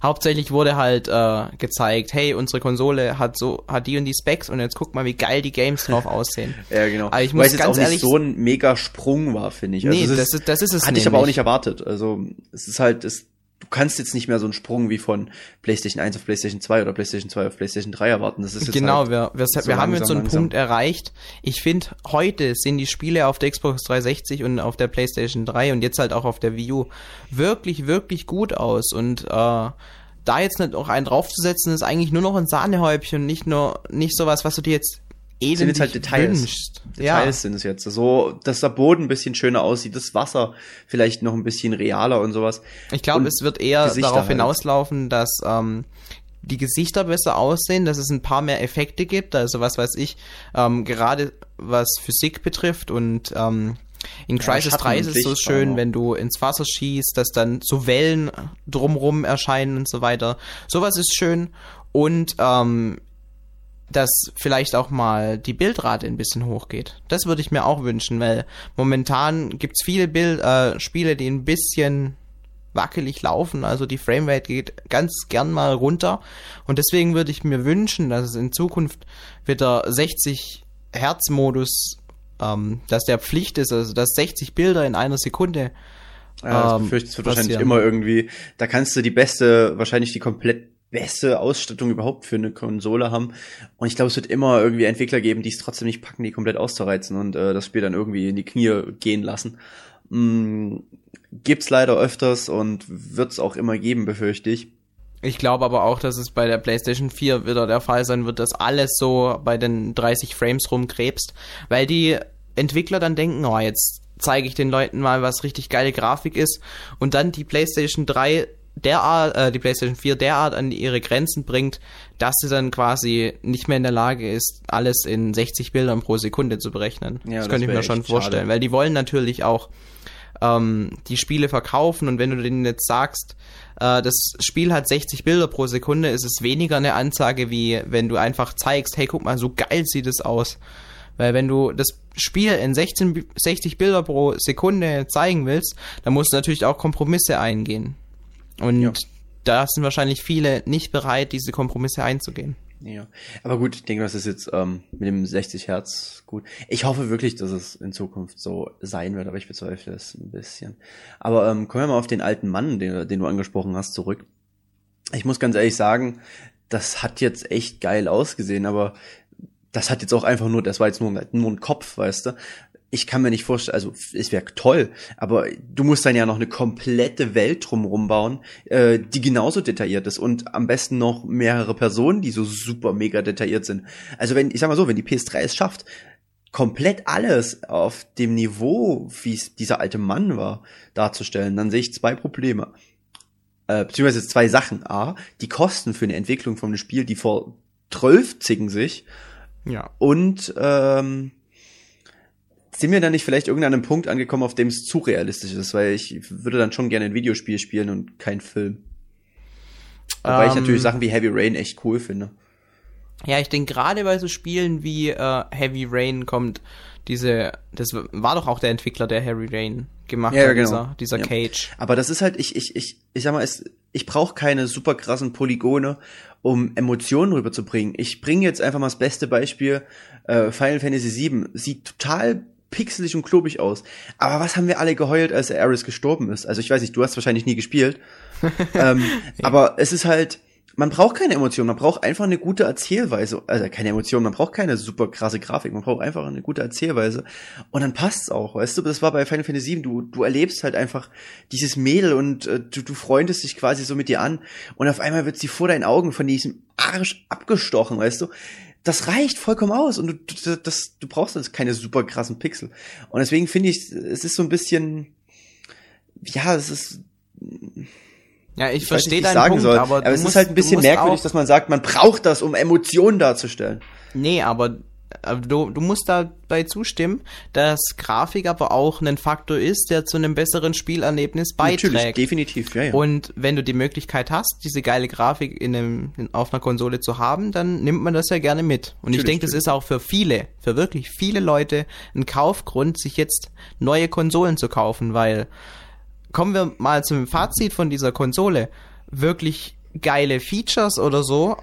Speaker 1: hauptsächlich wurde halt äh, gezeigt, hey, unsere Konsole hat so hat die und die Specs und jetzt guck mal, wie geil die Games drauf aussehen.
Speaker 2: ja, genau. Aber ich muss Weil es ganz auch ehrlich, nicht so ein mega Sprung war, finde ich.
Speaker 1: Also nee, das ist, das ist es
Speaker 2: Hatte nämlich. ich aber auch nicht erwartet. Also es ist halt, es du kannst jetzt nicht mehr so einen Sprung wie von PlayStation 1 auf PlayStation 2 oder PlayStation 2 auf PlayStation 3 erwarten. Das ist jetzt
Speaker 1: genau,
Speaker 2: halt
Speaker 1: wir, wir, so wir haben jetzt so einen langsam. Punkt erreicht. Ich finde, heute sind die Spiele auf der Xbox 360 und auf der PlayStation 3 und jetzt halt auch auf der Wii U wirklich, wirklich gut aus. Und äh, da jetzt nicht noch einen draufzusetzen, ist eigentlich nur noch ein Sahnehäubchen, nicht nur nicht sowas, was du dir jetzt
Speaker 2: eh sind jetzt halt Details. Wünschst. Details ja. sind es jetzt. So, dass der Boden ein bisschen schöner aussieht, das Wasser vielleicht noch ein bisschen realer und sowas.
Speaker 1: Ich glaube, es wird eher Gesichter darauf halt. hinauslaufen, dass ähm, die Gesichter besser aussehen, dass es ein paar mehr Effekte gibt. Also was weiß ich, ähm, gerade was Physik betrifft und ähm, in Crisis ja, 3 ist es so schön, wenn du ins Wasser schießt, dass dann so Wellen drumrum erscheinen und so weiter. Sowas ist schön. Und ähm, dass vielleicht auch mal die Bildrate ein bisschen hochgeht. Das würde ich mir auch wünschen, weil momentan gibt's viele Bild äh, Spiele, die ein bisschen wackelig laufen, also die Framerate geht ganz gern mal runter. Und deswegen würde ich mir wünschen, dass es in Zukunft wieder 60 Hertz Modus, ähm, dass der Pflicht ist, also dass 60 Bilder in einer Sekunde
Speaker 2: ja, das ähm, befürchte, es wird wahrscheinlich immer irgendwie, da kannst du die beste, wahrscheinlich die komplett beste Ausstattung überhaupt für eine Konsole haben. Und ich glaube, es wird immer irgendwie Entwickler geben, die es trotzdem nicht packen, die komplett auszureizen und äh, das Spiel dann irgendwie in die Knie gehen lassen. Mm, gibt's leider öfters und wird's auch immer geben, befürchte ich.
Speaker 1: Ich glaube aber auch, dass es bei der PlayStation 4 wieder der Fall sein wird, dass alles so bei den 30 Frames rumkrebst, weil die Entwickler dann denken, oh, jetzt zeige ich den Leuten mal, was richtig geile Grafik ist und dann die PlayStation 3 derart, äh, die PlayStation 4 derart an ihre Grenzen bringt, dass sie dann quasi nicht mehr in der Lage ist, alles in 60 Bildern pro Sekunde zu berechnen. Ja, das, das könnte ich mir schon vorstellen, schade. weil die wollen natürlich auch ähm, die Spiele verkaufen und wenn du denen jetzt sagst, äh, das Spiel hat 60 Bilder pro Sekunde, ist es weniger eine Ansage, wie wenn du einfach zeigst, hey, guck mal, so geil sieht es aus. Weil wenn du das Spiel in 16, 60 Bilder pro Sekunde zeigen willst, dann musst du natürlich auch Kompromisse eingehen. Und ja. da sind wahrscheinlich viele nicht bereit, diese Kompromisse einzugehen.
Speaker 2: Ja, aber gut, ich denke, das ist jetzt ähm, mit dem 60 Hertz gut. Ich hoffe wirklich, dass es in Zukunft so sein wird, aber ich bezweifle es ein bisschen. Aber ähm, kommen wir mal auf den alten Mann, den, den du angesprochen hast, zurück. Ich muss ganz ehrlich sagen, das hat jetzt echt geil ausgesehen, aber das hat jetzt auch einfach nur, das war jetzt nur, nur ein Kopf, weißt du ich kann mir nicht vorstellen, also es wäre toll, aber du musst dann ja noch eine komplette Welt drumherum bauen, äh, die genauso detailliert ist und am besten noch mehrere Personen, die so super mega detailliert sind. Also wenn, ich sag mal so, wenn die PS3 es schafft, komplett alles auf dem Niveau, wie es dieser alte Mann war, darzustellen, dann sehe ich zwei Probleme. Äh, beziehungsweise zwei Sachen. A, die Kosten für eine Entwicklung von einem Spiel, die vertrölfzigen sich. Ja. Und ähm, sind wir dann nicht vielleicht irgendwann an einem Punkt angekommen, auf dem es zu realistisch ist, weil ich würde dann schon gerne ein Videospiel spielen und kein Film. Wobei ich
Speaker 1: Ähm,
Speaker 2: natürlich Sachen wie Heavy Rain echt cool finde.
Speaker 1: Ja, ich denke gerade bei so Spielen wie äh, Heavy Rain kommt diese, das war doch auch der Entwickler, der Heavy Rain gemacht
Speaker 2: ja,
Speaker 1: hat,
Speaker 2: genau.
Speaker 1: dieser, dieser
Speaker 2: Ja.
Speaker 1: Cage.
Speaker 2: Aber das ist halt, ich, ich, ich, ich sag mal, es, ich brauche keine super krassen Polygone, um Emotionen rüberzubringen. Ich bringe jetzt einfach mal das beste Beispiel. Äh, Final Fantasy VII sieht total pixelig und klobig aus. Aber was haben wir alle geheult, als Ares gestorben ist? Also ich weiß nicht, du hast wahrscheinlich nie gespielt. ähm, Aber es ist halt, man braucht keine Emotionen, man braucht einfach eine gute Erzählweise. Also keine Emotionen, man braucht keine super krasse Grafik, man braucht einfach eine gute Erzählweise. Und dann passt's auch, weißt du? Das war bei Final Fantasy VII, du, du erlebst halt einfach dieses Mädel und äh, du, du freundest dich quasi so mit dir an und auf einmal wird sie vor deinen Augen von diesem Arsch abgestochen, weißt du? Das reicht vollkommen aus und du, du, das, du brauchst jetzt keine super krassen Pixel. Und deswegen finde ich, es ist so ein bisschen, ja, es ist
Speaker 1: Ja, ich,
Speaker 2: ich
Speaker 1: verstehe deinen
Speaker 2: sagen
Speaker 1: Punkt,
Speaker 2: soll,
Speaker 1: aber,
Speaker 2: aber, es
Speaker 1: musst,
Speaker 2: ist halt ein bisschen merkwürdig, dass man sagt, man braucht das, um Emotionen darzustellen.
Speaker 1: Nee, aber du, du musst dabei zustimmen, dass Grafik aber auch ein Faktor ist, der zu einem besseren Spielerlebnis
Speaker 2: Natürlich,
Speaker 1: beiträgt.
Speaker 2: definitiv, ja, ja.
Speaker 1: Und wenn du die Möglichkeit hast, diese geile Grafik in einem, in, auf einer Konsole zu haben, dann nimmt man das ja gerne mit. Und ich
Speaker 2: Natürlich,
Speaker 1: denke, das ist auch für viele, für wirklich viele Leute ein Kaufgrund, sich jetzt neue Konsolen zu kaufen, weil kommen wir mal zum Fazit von dieser Konsole. Wirklich geile Features oder so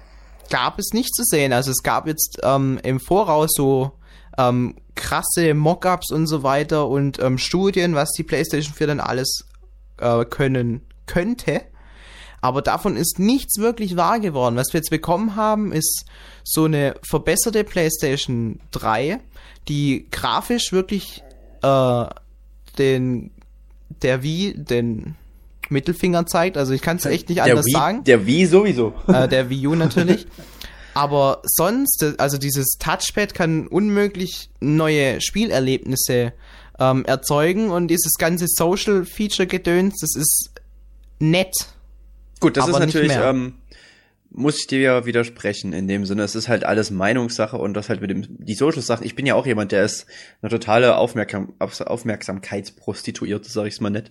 Speaker 1: gab es nicht zu sehen. Also es gab jetzt ähm, im Voraus so ähm, krasse Mockups und so weiter und ähm, Studien, was die PlayStation 4 dann alles äh, können könnte. Aber davon ist nichts wirklich wahr geworden. Was wir jetzt bekommen haben, ist so eine verbesserte PlayStation 3, die grafisch wirklich äh, den der Wii den Mittelfinger zeigt. Also ich kann es echt nicht
Speaker 2: der
Speaker 1: anders
Speaker 2: Wii,
Speaker 1: sagen.
Speaker 2: Der Wie sowieso.
Speaker 1: Äh, der Wii U natürlich. Aber sonst, also dieses Touchpad kann unmöglich neue Spielerlebnisse ähm, erzeugen und dieses ganze Social Feature Gedöns, das ist nett.
Speaker 2: Gut, das ist natürlich, ähm, muss ich dir ja widersprechen in dem Sinne. Es ist halt alles Meinungssache und das halt mit dem, die Social-Sachen. Ich bin ja auch jemand, der ist eine totale Aufmerksam, Aufmerksamkeitsprostituierte, sag ich's mal nett.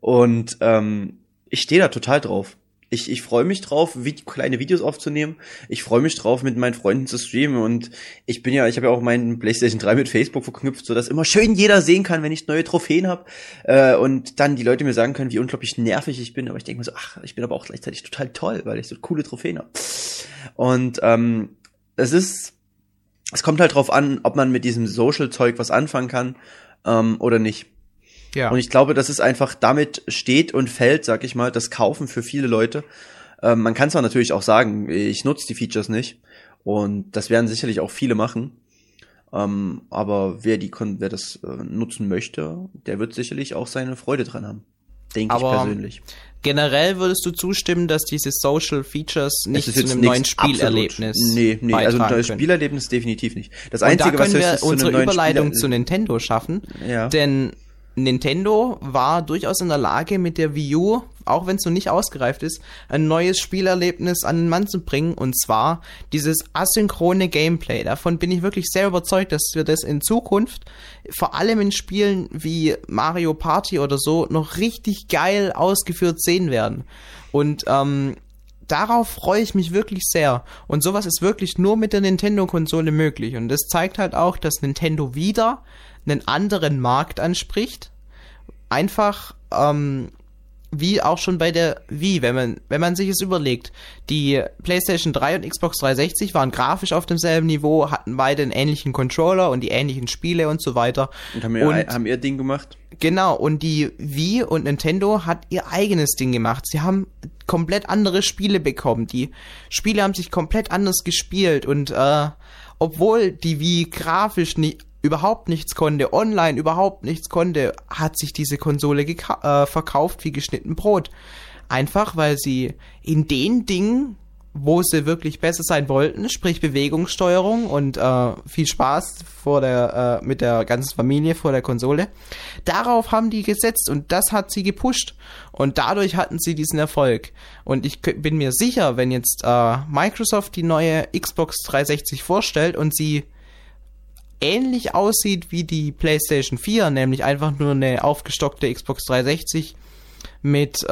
Speaker 2: Und ähm, ich stehe da total drauf. Ich, ich freue mich drauf, Vid kleine Videos aufzunehmen. Ich freue mich drauf, mit meinen Freunden zu streamen. Und ich bin ja, ich habe ja auch meinen PlayStation 3 mit Facebook verknüpft, sodass immer schön jeder sehen kann, wenn ich neue Trophäen habe. Äh, und dann die Leute mir sagen können, wie unglaublich nervig ich bin. Aber ich denke mir so, ach, ich bin aber auch gleichzeitig total toll, weil ich so coole Trophäen habe. Und ähm, es ist, es kommt halt drauf an, ob man mit diesem Social-Zeug was anfangen kann ähm, oder nicht.
Speaker 1: Ja.
Speaker 2: Und ich glaube, dass es einfach damit steht und fällt, sag ich mal, das Kaufen für viele Leute. Ähm, man kann zwar natürlich auch sagen, ich nutze die Features nicht. Und das werden sicherlich auch viele machen. Ähm, aber wer die wer das äh, nutzen möchte, der wird sicherlich auch seine Freude dran haben. Denke ich persönlich.
Speaker 1: Generell würdest du zustimmen, dass diese Social Features nicht
Speaker 2: ist
Speaker 1: zu einem neuen Spielerlebnis
Speaker 2: absolut. Nee, nee, also ein neues. Spielerlebnis definitiv nicht. Das
Speaker 1: Und
Speaker 2: Einzige,
Speaker 1: da
Speaker 2: was
Speaker 1: können wir
Speaker 2: zu einem
Speaker 1: unsere Überleitung
Speaker 2: Spieler-
Speaker 1: zu Nintendo schaffen.
Speaker 2: Ja.
Speaker 1: Denn Nintendo war durchaus in der Lage, mit der Wii U, auch wenn es noch nicht ausgereift ist, ein neues Spielerlebnis an den Mann zu bringen. Und zwar dieses asynchrone Gameplay. Davon bin ich wirklich sehr überzeugt, dass wir das in Zukunft, vor allem in Spielen wie Mario Party oder so, noch richtig geil ausgeführt sehen werden. Und ähm, darauf freue ich mich wirklich sehr. Und sowas ist wirklich nur mit der Nintendo-Konsole möglich. Und das zeigt halt auch, dass Nintendo wieder einen anderen Markt anspricht. Einfach, ähm, wie auch schon bei der Wii, wenn man, wenn man sich es überlegt. Die PlayStation 3 und Xbox 360 waren grafisch auf demselben Niveau, hatten beide einen ähnlichen Controller und die ähnlichen Spiele und so weiter.
Speaker 2: Und haben, ihr, haben ihr Ding gemacht?
Speaker 1: Genau, und die Wii und Nintendo hat ihr eigenes Ding gemacht. Sie haben komplett andere Spiele bekommen. Die Spiele haben sich komplett anders gespielt und äh, obwohl die Wii grafisch nicht überhaupt nichts konnte, online überhaupt nichts konnte, hat sich diese Konsole äh, verkauft wie geschnitten Brot. Einfach weil sie in den Dingen, wo sie wirklich besser sein wollten, sprich Bewegungssteuerung und äh, viel Spaß vor der, äh, mit der ganzen Familie vor der Konsole, darauf haben die gesetzt und das hat sie gepusht. Und dadurch hatten sie diesen Erfolg. Und ich bin mir sicher, wenn jetzt äh, Microsoft die neue Xbox 360 vorstellt und sie ähnlich aussieht wie die PlayStation 4, nämlich einfach nur eine aufgestockte Xbox 360 mit äh,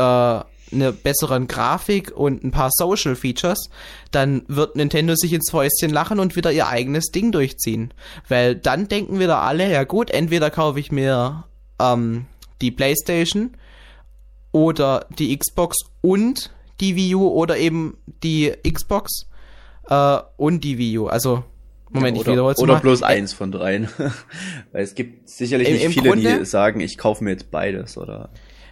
Speaker 1: einer besseren Grafik und ein paar Social Features, dann wird Nintendo sich ins Fäustchen lachen und wieder ihr eigenes Ding durchziehen. Weil dann denken wieder alle, ja gut, entweder kaufe ich mir ähm, die PlayStation oder die Xbox und die Wii U oder eben die Xbox äh, und die Wii U. Also Moment,
Speaker 2: ja,
Speaker 1: ich wiederhole
Speaker 2: Oder mal. bloß eins von dreien. Weil es gibt sicherlich Im, nicht viele, Grunde, die sagen, ich kaufe mir jetzt beides oder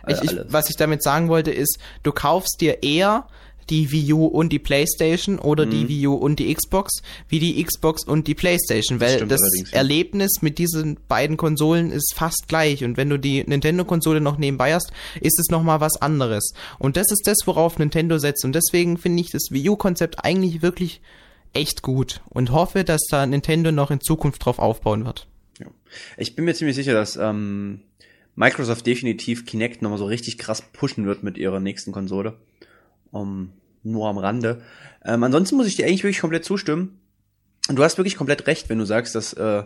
Speaker 1: ich, ich, was ich damit sagen wollte ist, du kaufst dir eher die Wii U und die PlayStation oder mhm. die Wii U und die Xbox wie die Xbox und die PlayStation, weil das, das Erlebnis mit diesen beiden Konsolen ist fast gleich und wenn du die Nintendo-Konsole noch nebenbei hast, ist es nochmal was anderes. Und das ist das, worauf Nintendo setzt und deswegen finde ich das Wii U-Konzept eigentlich wirklich echt gut und hoffe, dass da Nintendo noch in Zukunft drauf aufbauen wird.
Speaker 2: Ja. Ich bin mir ziemlich sicher, dass ähm, Microsoft definitiv Kinect nochmal so richtig krass pushen wird mit ihrer nächsten Konsole. Um, nur am Rande. Ähm, ansonsten muss ich dir eigentlich wirklich komplett zustimmen. Und du hast wirklich komplett recht, wenn du sagst, dass, äh,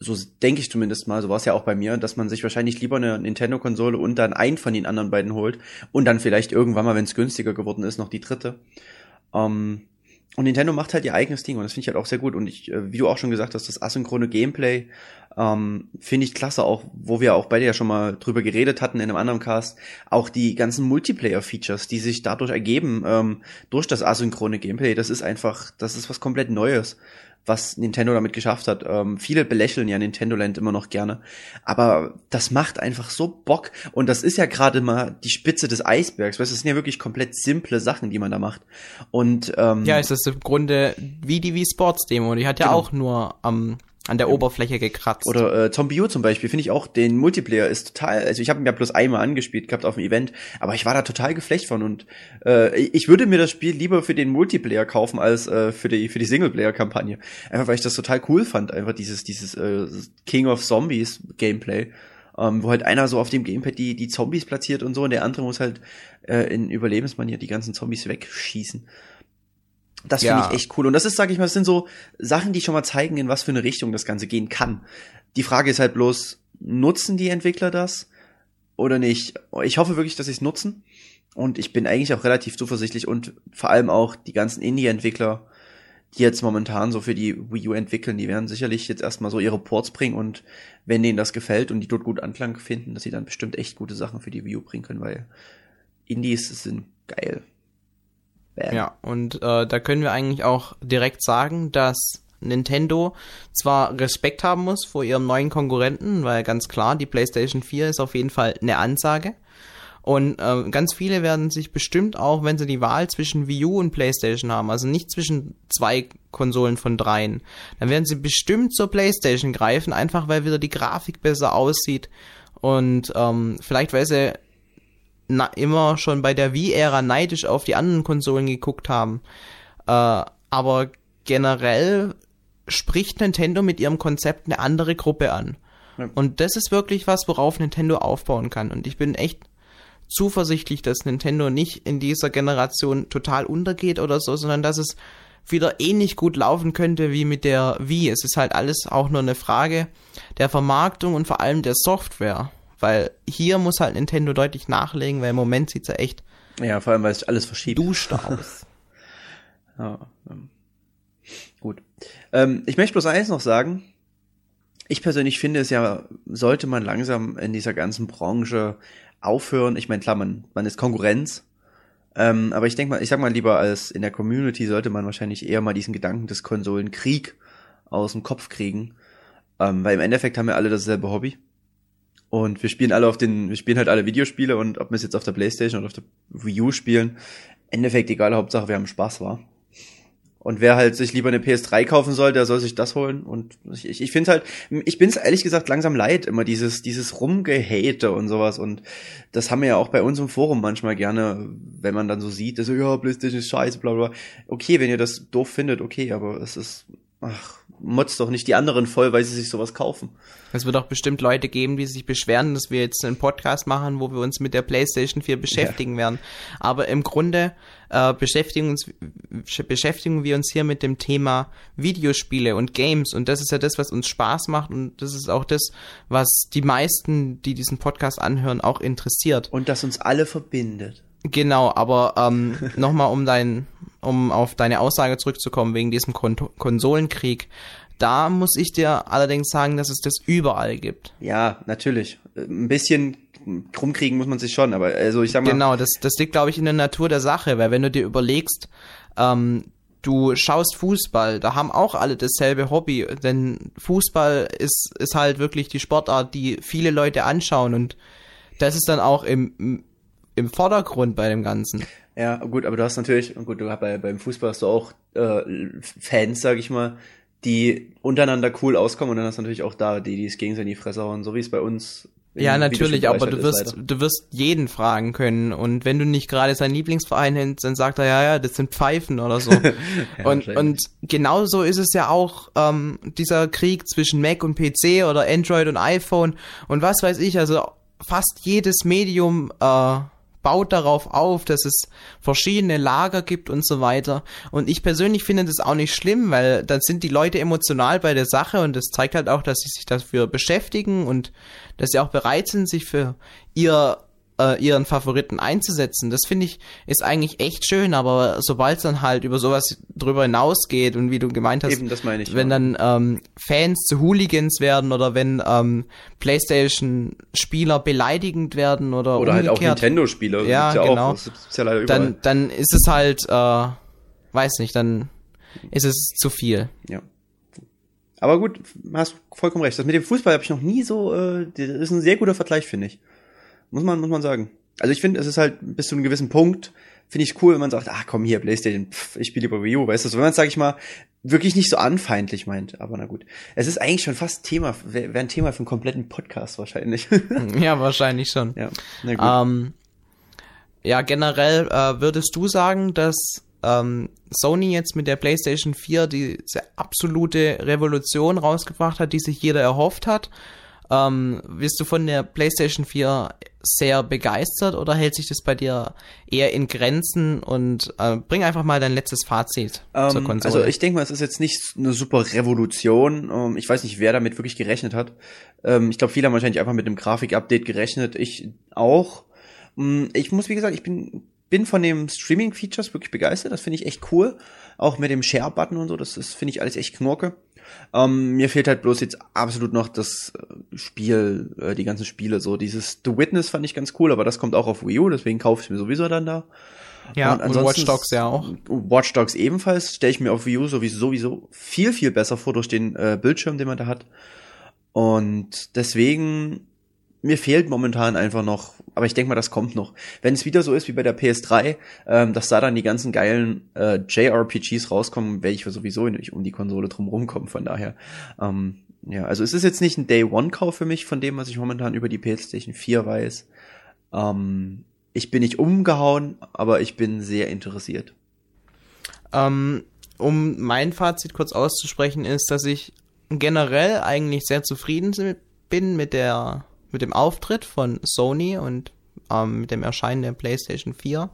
Speaker 2: so denke ich zumindest mal, so war es ja auch bei mir, dass man sich wahrscheinlich lieber eine Nintendo-Konsole und dann einen von den anderen beiden holt und dann vielleicht irgendwann mal, wenn es günstiger geworden ist, noch die dritte. Ähm, und Nintendo macht halt ihr eigenes Ding und das finde ich halt auch sehr gut. Und ich, äh, wie du auch schon gesagt hast, das asynchrone Gameplay ähm, finde ich klasse, auch wo wir auch beide ja schon mal drüber geredet hatten in einem anderen Cast, auch die ganzen Multiplayer-Features, die sich dadurch ergeben, ähm, durch das asynchrone Gameplay, das ist einfach, das ist was komplett Neues was Nintendo damit geschafft hat. Ähm, viele belächeln ja Nintendo Land immer noch gerne, aber das macht einfach so Bock und das ist ja gerade mal die Spitze des Eisbergs, weil es sind ja wirklich komplett simple Sachen, die man da macht. Und ähm,
Speaker 1: ja, es ist im Grunde wie die Wii Sports Demo, die hat ja genau. auch nur am an der Oberfläche gekratzt.
Speaker 2: Oder äh, Zombie U zum Beispiel, finde ich auch, den Multiplayer ist total, also ich habe ihn ja bloß einmal angespielt gehabt auf dem Event, aber ich war da total geflecht von und äh, ich würde mir das Spiel lieber für den Multiplayer kaufen als äh, für die für die Singleplayer-Kampagne. Einfach weil ich das total cool fand, einfach dieses dieses äh, King of Zombies Gameplay. Ähm, wo halt einer so auf dem Gamepad die, die Zombies platziert und so und der andere muss halt äh, in Überlebensmanier die ganzen Zombies wegschießen. Das ja. finde ich echt cool. Und das ist, sag ich mal, das sind so Sachen, die schon mal zeigen, in was für eine Richtung das Ganze gehen kann. Die Frage ist halt bloß, nutzen die Entwickler das oder nicht? Ich hoffe wirklich, dass sie es nutzen. Und ich bin eigentlich auch relativ zuversichtlich und vor allem auch die ganzen Indie-Entwickler, die jetzt momentan so für die Wii U entwickeln, die werden sicherlich jetzt erstmal so ihre Ports bringen und wenn denen das gefällt und die dort gut Anklang finden, dass sie dann bestimmt echt gute Sachen für die Wii U bringen können, weil Indies sind geil.
Speaker 1: Bam. Ja, und äh, da können wir eigentlich auch direkt sagen, dass Nintendo zwar Respekt haben muss vor ihrem neuen Konkurrenten, weil ganz klar, die PlayStation 4 ist auf jeden Fall eine Ansage. Und äh, ganz viele werden sich bestimmt auch, wenn sie die Wahl zwischen Wii U und PlayStation haben, also nicht zwischen zwei Konsolen von dreien, dann werden sie bestimmt zur PlayStation greifen, einfach weil wieder die Grafik besser aussieht und ähm, vielleicht weil sie na, immer schon bei der Wii-Ära neidisch auf die anderen Konsolen geguckt haben. Äh, aber generell spricht Nintendo mit ihrem Konzept eine andere Gruppe an. Ja. Und das ist wirklich was, worauf Nintendo aufbauen kann. Und ich bin echt zuversichtlich, dass Nintendo nicht in dieser Generation total untergeht oder so, sondern dass es wieder ähnlich gut laufen könnte wie mit der Wii. Es ist halt alles auch nur eine Frage der Vermarktung und vor allem der Software. Weil hier muss halt Nintendo deutlich nachlegen, weil im Moment sieht's ja echt.
Speaker 2: Ja, vor allem, weil es alles verschiebt.
Speaker 1: Duscht aus.
Speaker 2: ja, ähm, gut. Ähm, ich möchte bloß eins noch sagen. Ich persönlich finde es ja, sollte man langsam in dieser ganzen Branche aufhören. Ich meine, klar, man, man ist Konkurrenz. Ähm, aber ich denke mal, ich sag mal lieber, als in der Community sollte man wahrscheinlich eher mal diesen Gedanken des Konsolenkrieg aus dem Kopf kriegen. Ähm, weil im Endeffekt haben wir alle dasselbe Hobby. Und wir spielen alle auf den, wir spielen halt alle Videospiele und ob wir es jetzt auf der Playstation oder auf der Wii U spielen, Endeffekt egal, Hauptsache wir haben Spaß, war. Und wer halt sich lieber eine PS3 kaufen soll, der soll sich das holen. Und ich, ich, ich finde halt, ich bin es ehrlich gesagt langsam leid, immer dieses, dieses Rumgehate und sowas. Und das haben wir ja auch bei uns im Forum manchmal gerne, wenn man dann so sieht, so, ja, Playstation ist scheiße, bla bla. Okay, wenn ihr das doof findet, okay, aber es ist, ach, motzt doch nicht die anderen voll, weil sie sich sowas kaufen.
Speaker 1: Es wird auch bestimmt Leute geben, die sich beschweren, dass wir jetzt einen Podcast machen, wo wir uns mit der PlayStation 4 beschäftigen ja. werden. Aber im Grunde äh, beschäftigen, uns, beschäftigen wir uns hier mit dem Thema Videospiele und Games. Und das ist ja das, was uns Spaß macht. Und das ist auch das, was die meisten, die diesen Podcast anhören, auch interessiert.
Speaker 2: Und das uns alle verbindet.
Speaker 1: Genau, aber ähm, nochmal um dein, um auf deine Aussage zurückzukommen wegen diesem Kon Konsolenkrieg. Da muss ich dir allerdings sagen, dass es das überall gibt.
Speaker 2: Ja, natürlich. Ein bisschen rumkriegen muss man sich schon, aber also ich sag mal.
Speaker 1: Genau, das, das liegt, glaube ich, in der Natur der Sache, weil wenn du dir überlegst, ähm, du schaust Fußball, da haben auch alle dasselbe Hobby, denn Fußball ist, ist halt wirklich die Sportart, die viele Leute anschauen und das ist dann auch im, im Vordergrund bei dem Ganzen.
Speaker 2: Ja, gut, aber du hast natürlich, gut, du hast bei, beim Fußball hast du auch äh, Fans, sag ich mal, die untereinander cool auskommen und dann hast du natürlich auch da die, die es gegenseitig in die Fresse hauen, so wie es bei uns
Speaker 1: ja, natürlich, aber du wirst, du wirst jeden fragen können. Und wenn du nicht gerade seinen Lieblingsverein nennst, dann sagt er, ja, ja, das sind Pfeifen oder so. ja, und, und genauso ist es ja auch ähm, dieser Krieg zwischen Mac und PC oder Android und iPhone und was weiß ich, also fast jedes Medium äh, baut darauf auf, dass es verschiedene Lager gibt und so weiter. Und ich persönlich finde das auch nicht schlimm, weil dann sind die Leute emotional bei der Sache und das zeigt halt auch, dass sie sich dafür beschäftigen und dass sie auch bereit sind, sich für ihr äh, ihren Favoriten einzusetzen. Das finde ich ist eigentlich echt schön, aber sobald es dann halt über sowas drüber hinausgeht und wie du gemeint hast,
Speaker 2: Eben, ich,
Speaker 1: wenn ja. dann ähm, Fans zu Hooligans werden oder wenn ähm, PlayStation-Spieler beleidigend werden oder
Speaker 2: oder umgekehrt. halt auch Nintendo-Spieler,
Speaker 1: ja, ja genau, ja dann dann ist es halt, äh, weiß nicht, dann ist es zu viel.
Speaker 2: Ja. Aber gut, hast vollkommen recht. Das mit dem Fußball habe ich noch nie so, äh, das ist ein sehr guter Vergleich, finde ich. Muss man, muss man sagen. Also ich finde, es ist halt bis zu einem gewissen Punkt, finde ich cool, wenn man sagt, ah komm hier, Playstation, pff, ich spiele über Wii U, weißt du, so, wenn man es, sag ich mal, wirklich nicht so anfeindlich meint, aber na gut. Es ist eigentlich schon fast Thema, wäre wär ein Thema für einen kompletten Podcast wahrscheinlich.
Speaker 1: ja, wahrscheinlich schon.
Speaker 2: Ja, na gut.
Speaker 1: Ähm, ja, generell äh, würdest du sagen, dass ähm, Sony jetzt mit der PlayStation 4 diese absolute Revolution rausgebracht hat, die sich jeder erhofft hat? Ähm, bist du von der PlayStation 4 sehr begeistert oder hält sich das bei dir eher in Grenzen und äh, bring einfach mal dein letztes Fazit
Speaker 2: ähm, zur Konsole. Also ich denke mal, es ist jetzt nicht eine super Revolution. Ähm, ich weiß nicht, wer damit wirklich gerechnet hat. Ähm, ich glaube, viele haben wahrscheinlich einfach mit einem Grafik-Update gerechnet. Ich auch. Mm, ich muss, wie gesagt, ich bin bin von dem Streaming-Features wirklich begeistert. Das finde ich echt cool. Auch mit dem Share-Button und so. Das, das finde ich alles echt knorke. Ähm, mir fehlt halt bloß jetzt absolut noch das äh, Spiel, äh, die ganzen Spiele, so dieses The Witness fand ich ganz cool, aber das kommt auch auf Wii U, deswegen kaufe ich mir sowieso dann da.
Speaker 1: Ja, und, und Watch Dogs ja auch.
Speaker 2: Watch Dogs ebenfalls stelle ich mir auf Wii U sowieso, sowieso viel, viel besser vor durch den äh, Bildschirm, den man da hat. Und deswegen mir fehlt momentan einfach noch, aber ich denke mal, das kommt noch. Wenn es wieder so ist wie bei der PS3, ähm, dass da dann die ganzen geilen äh, JRPGs rauskommen, werde ich sowieso nicht um die Konsole drum rumkommen. Von daher, ähm, ja, also es ist jetzt nicht ein Day One Kauf für mich von dem, was ich momentan über die PlayStation 4 weiß. Ähm, ich bin nicht umgehauen, aber ich bin sehr interessiert.
Speaker 1: Ähm, um mein Fazit kurz auszusprechen, ist, dass ich generell eigentlich sehr zufrieden bin mit der mit dem Auftritt von Sony und ähm, mit dem Erscheinen der PlayStation 4.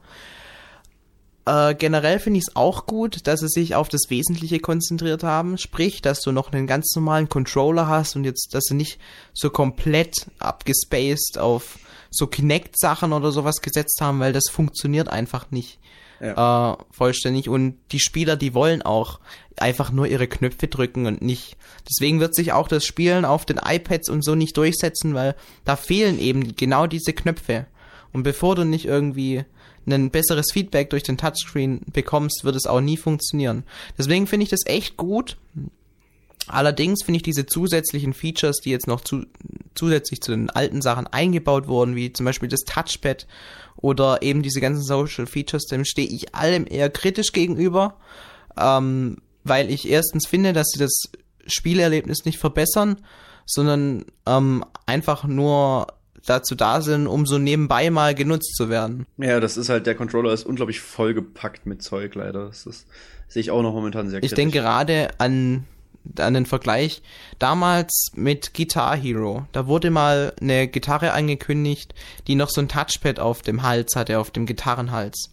Speaker 1: Äh, generell finde ich es auch gut, dass sie sich auf das Wesentliche konzentriert haben, sprich, dass du noch einen ganz normalen Controller hast und jetzt, dass sie nicht so komplett abgespaced auf so Kinect-Sachen oder sowas gesetzt haben, weil das funktioniert einfach nicht ja. äh, vollständig. Und die Spieler, die wollen auch einfach nur ihre Knöpfe drücken und nicht. Deswegen wird sich auch das Spielen auf den iPads und so nicht durchsetzen, weil da fehlen eben genau diese Knöpfe. Und bevor du nicht irgendwie ein besseres Feedback durch den Touchscreen bekommst, wird es auch nie funktionieren. Deswegen finde ich das echt gut. Allerdings finde ich diese zusätzlichen Features, die jetzt noch zu, zusätzlich zu den alten Sachen eingebaut wurden, wie zum Beispiel das Touchpad oder eben diese ganzen Social Features, dem stehe ich allem eher kritisch gegenüber, ähm, weil ich erstens finde, dass sie das Spielerlebnis nicht verbessern, sondern ähm, einfach nur dazu da sind, um so nebenbei mal genutzt zu werden.
Speaker 2: Ja, das ist halt, der Controller ist unglaublich vollgepackt mit Zeug leider. Das ist, sehe ich auch noch momentan sehr
Speaker 1: kritisch. Ich denke gerade an an den Vergleich damals mit Guitar Hero. Da wurde mal eine Gitarre angekündigt, die noch so ein Touchpad auf dem Hals hatte, auf dem Gitarrenhals.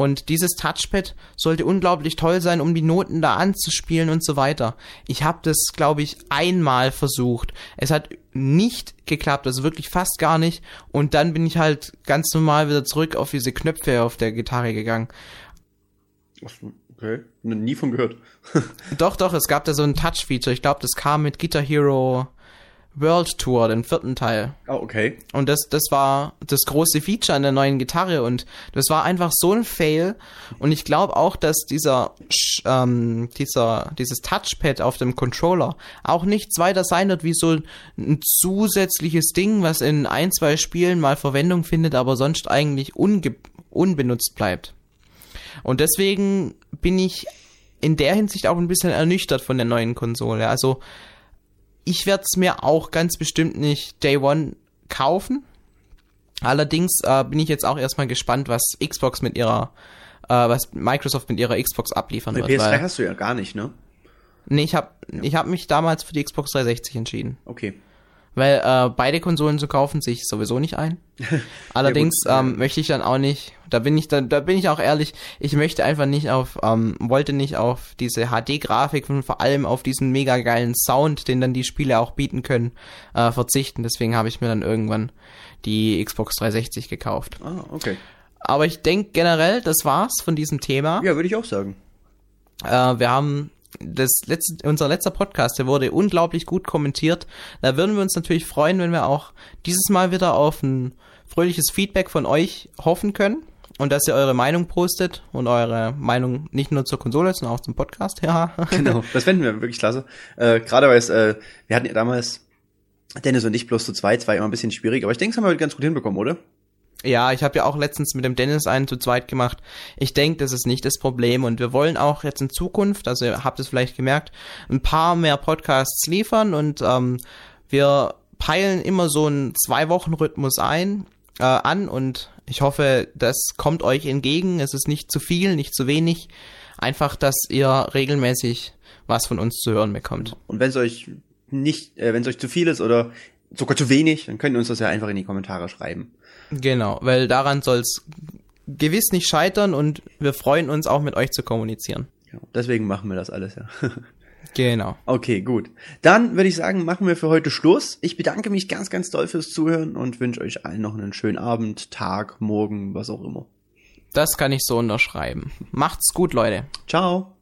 Speaker 1: Und dieses Touchpad sollte unglaublich toll sein, um die Noten da anzuspielen und so weiter. Ich habe das, glaube ich, einmal versucht. Es hat nicht geklappt, also wirklich fast gar nicht. Und dann bin ich halt ganz normal wieder zurück auf diese Knöpfe auf der Gitarre gegangen.
Speaker 2: Okay, nie von gehört.
Speaker 1: doch, doch, es gab da so ein Touch-Feature. Ich glaube, das kam mit Guitar Hero World Tour, den vierten Teil.
Speaker 2: Oh, okay.
Speaker 1: Und das, das war das große Feature an der neuen Gitarre und das war einfach so ein Fail. Und ich glaube auch, dass dieser, ähm, dieser, dieses Touchpad auf dem Controller auch nichts weiter sein wird wie so ein zusätzliches Ding, was in ein, zwei Spielen mal Verwendung findet, aber sonst eigentlich unbenutzt bleibt. Und deswegen bin ich in der Hinsicht auch ein bisschen ernüchtert von der neuen Konsole. Also, ich werde es mir auch ganz bestimmt nicht Day One kaufen. Allerdings äh, bin ich jetzt auch erstmal gespannt, was Xbox mit ihrer, äh, was Microsoft mit ihrer Xbox abliefern
Speaker 2: Bei
Speaker 1: wird.
Speaker 2: PS3 hast du ja gar nicht, ne?
Speaker 1: Nee, ich habe ja. ich hab mich damals für die Xbox 360 entschieden.
Speaker 2: Okay.
Speaker 1: Weil äh, beide Konsolen zu kaufen sehe ich sowieso nicht ein. Allerdings ja, ähm, möchte ich dann auch nicht, da bin ich dann, da bin ich auch ehrlich, ich möchte einfach nicht auf, ähm, wollte nicht auf diese HD-Grafik und vor allem auf diesen mega geilen Sound, den dann die Spiele auch bieten können, äh, verzichten. Deswegen habe ich mir dann irgendwann die Xbox 360 gekauft.
Speaker 2: Ah, okay.
Speaker 1: Aber ich denke generell, das war's von diesem Thema.
Speaker 2: Ja, würde ich auch sagen.
Speaker 1: Äh, wir haben das letzte, unser letzter Podcast, der wurde unglaublich gut kommentiert. Da würden wir uns natürlich freuen, wenn wir auch dieses Mal wieder auf ein fröhliches Feedback von euch hoffen können und dass ihr eure Meinung postet und eure Meinung nicht nur zur Konsole, sondern auch zum Podcast. Ja.
Speaker 2: Genau, das fänden wir wirklich klasse. Äh, Gerade weil es, äh, wir hatten ja damals Dennis und ich bloß zu zweit, war immer ein bisschen schwierig, aber ich denke, das haben wir ganz gut hinbekommen, oder?
Speaker 1: Ja, ich habe ja auch letztens mit dem Dennis einen zu zweit gemacht. Ich denke, das ist nicht das Problem und wir wollen auch jetzt in Zukunft, also ihr habt es vielleicht gemerkt, ein paar mehr Podcasts liefern und ähm, wir peilen immer so einen Zwei-Wochen-Rhythmus ein äh, an und ich hoffe, das kommt euch entgegen. Es ist nicht zu viel, nicht zu wenig. Einfach, dass ihr regelmäßig was von uns zu hören bekommt.
Speaker 2: Und wenn es euch nicht, äh, wenn es euch zu viel ist oder sogar zu wenig, dann könnt ihr uns das ja einfach in die Kommentare schreiben.
Speaker 1: Genau, weil daran soll es gewiss nicht scheitern und wir freuen uns auch mit euch zu kommunizieren.
Speaker 2: Ja, deswegen machen wir das alles, ja.
Speaker 1: genau.
Speaker 2: Okay, gut. Dann würde ich sagen, machen wir für heute Schluss. Ich bedanke mich ganz, ganz doll fürs Zuhören und wünsche euch allen noch einen schönen Abend, Tag, Morgen, was auch immer.
Speaker 1: Das kann ich so unterschreiben. Macht's gut, Leute.
Speaker 2: Ciao.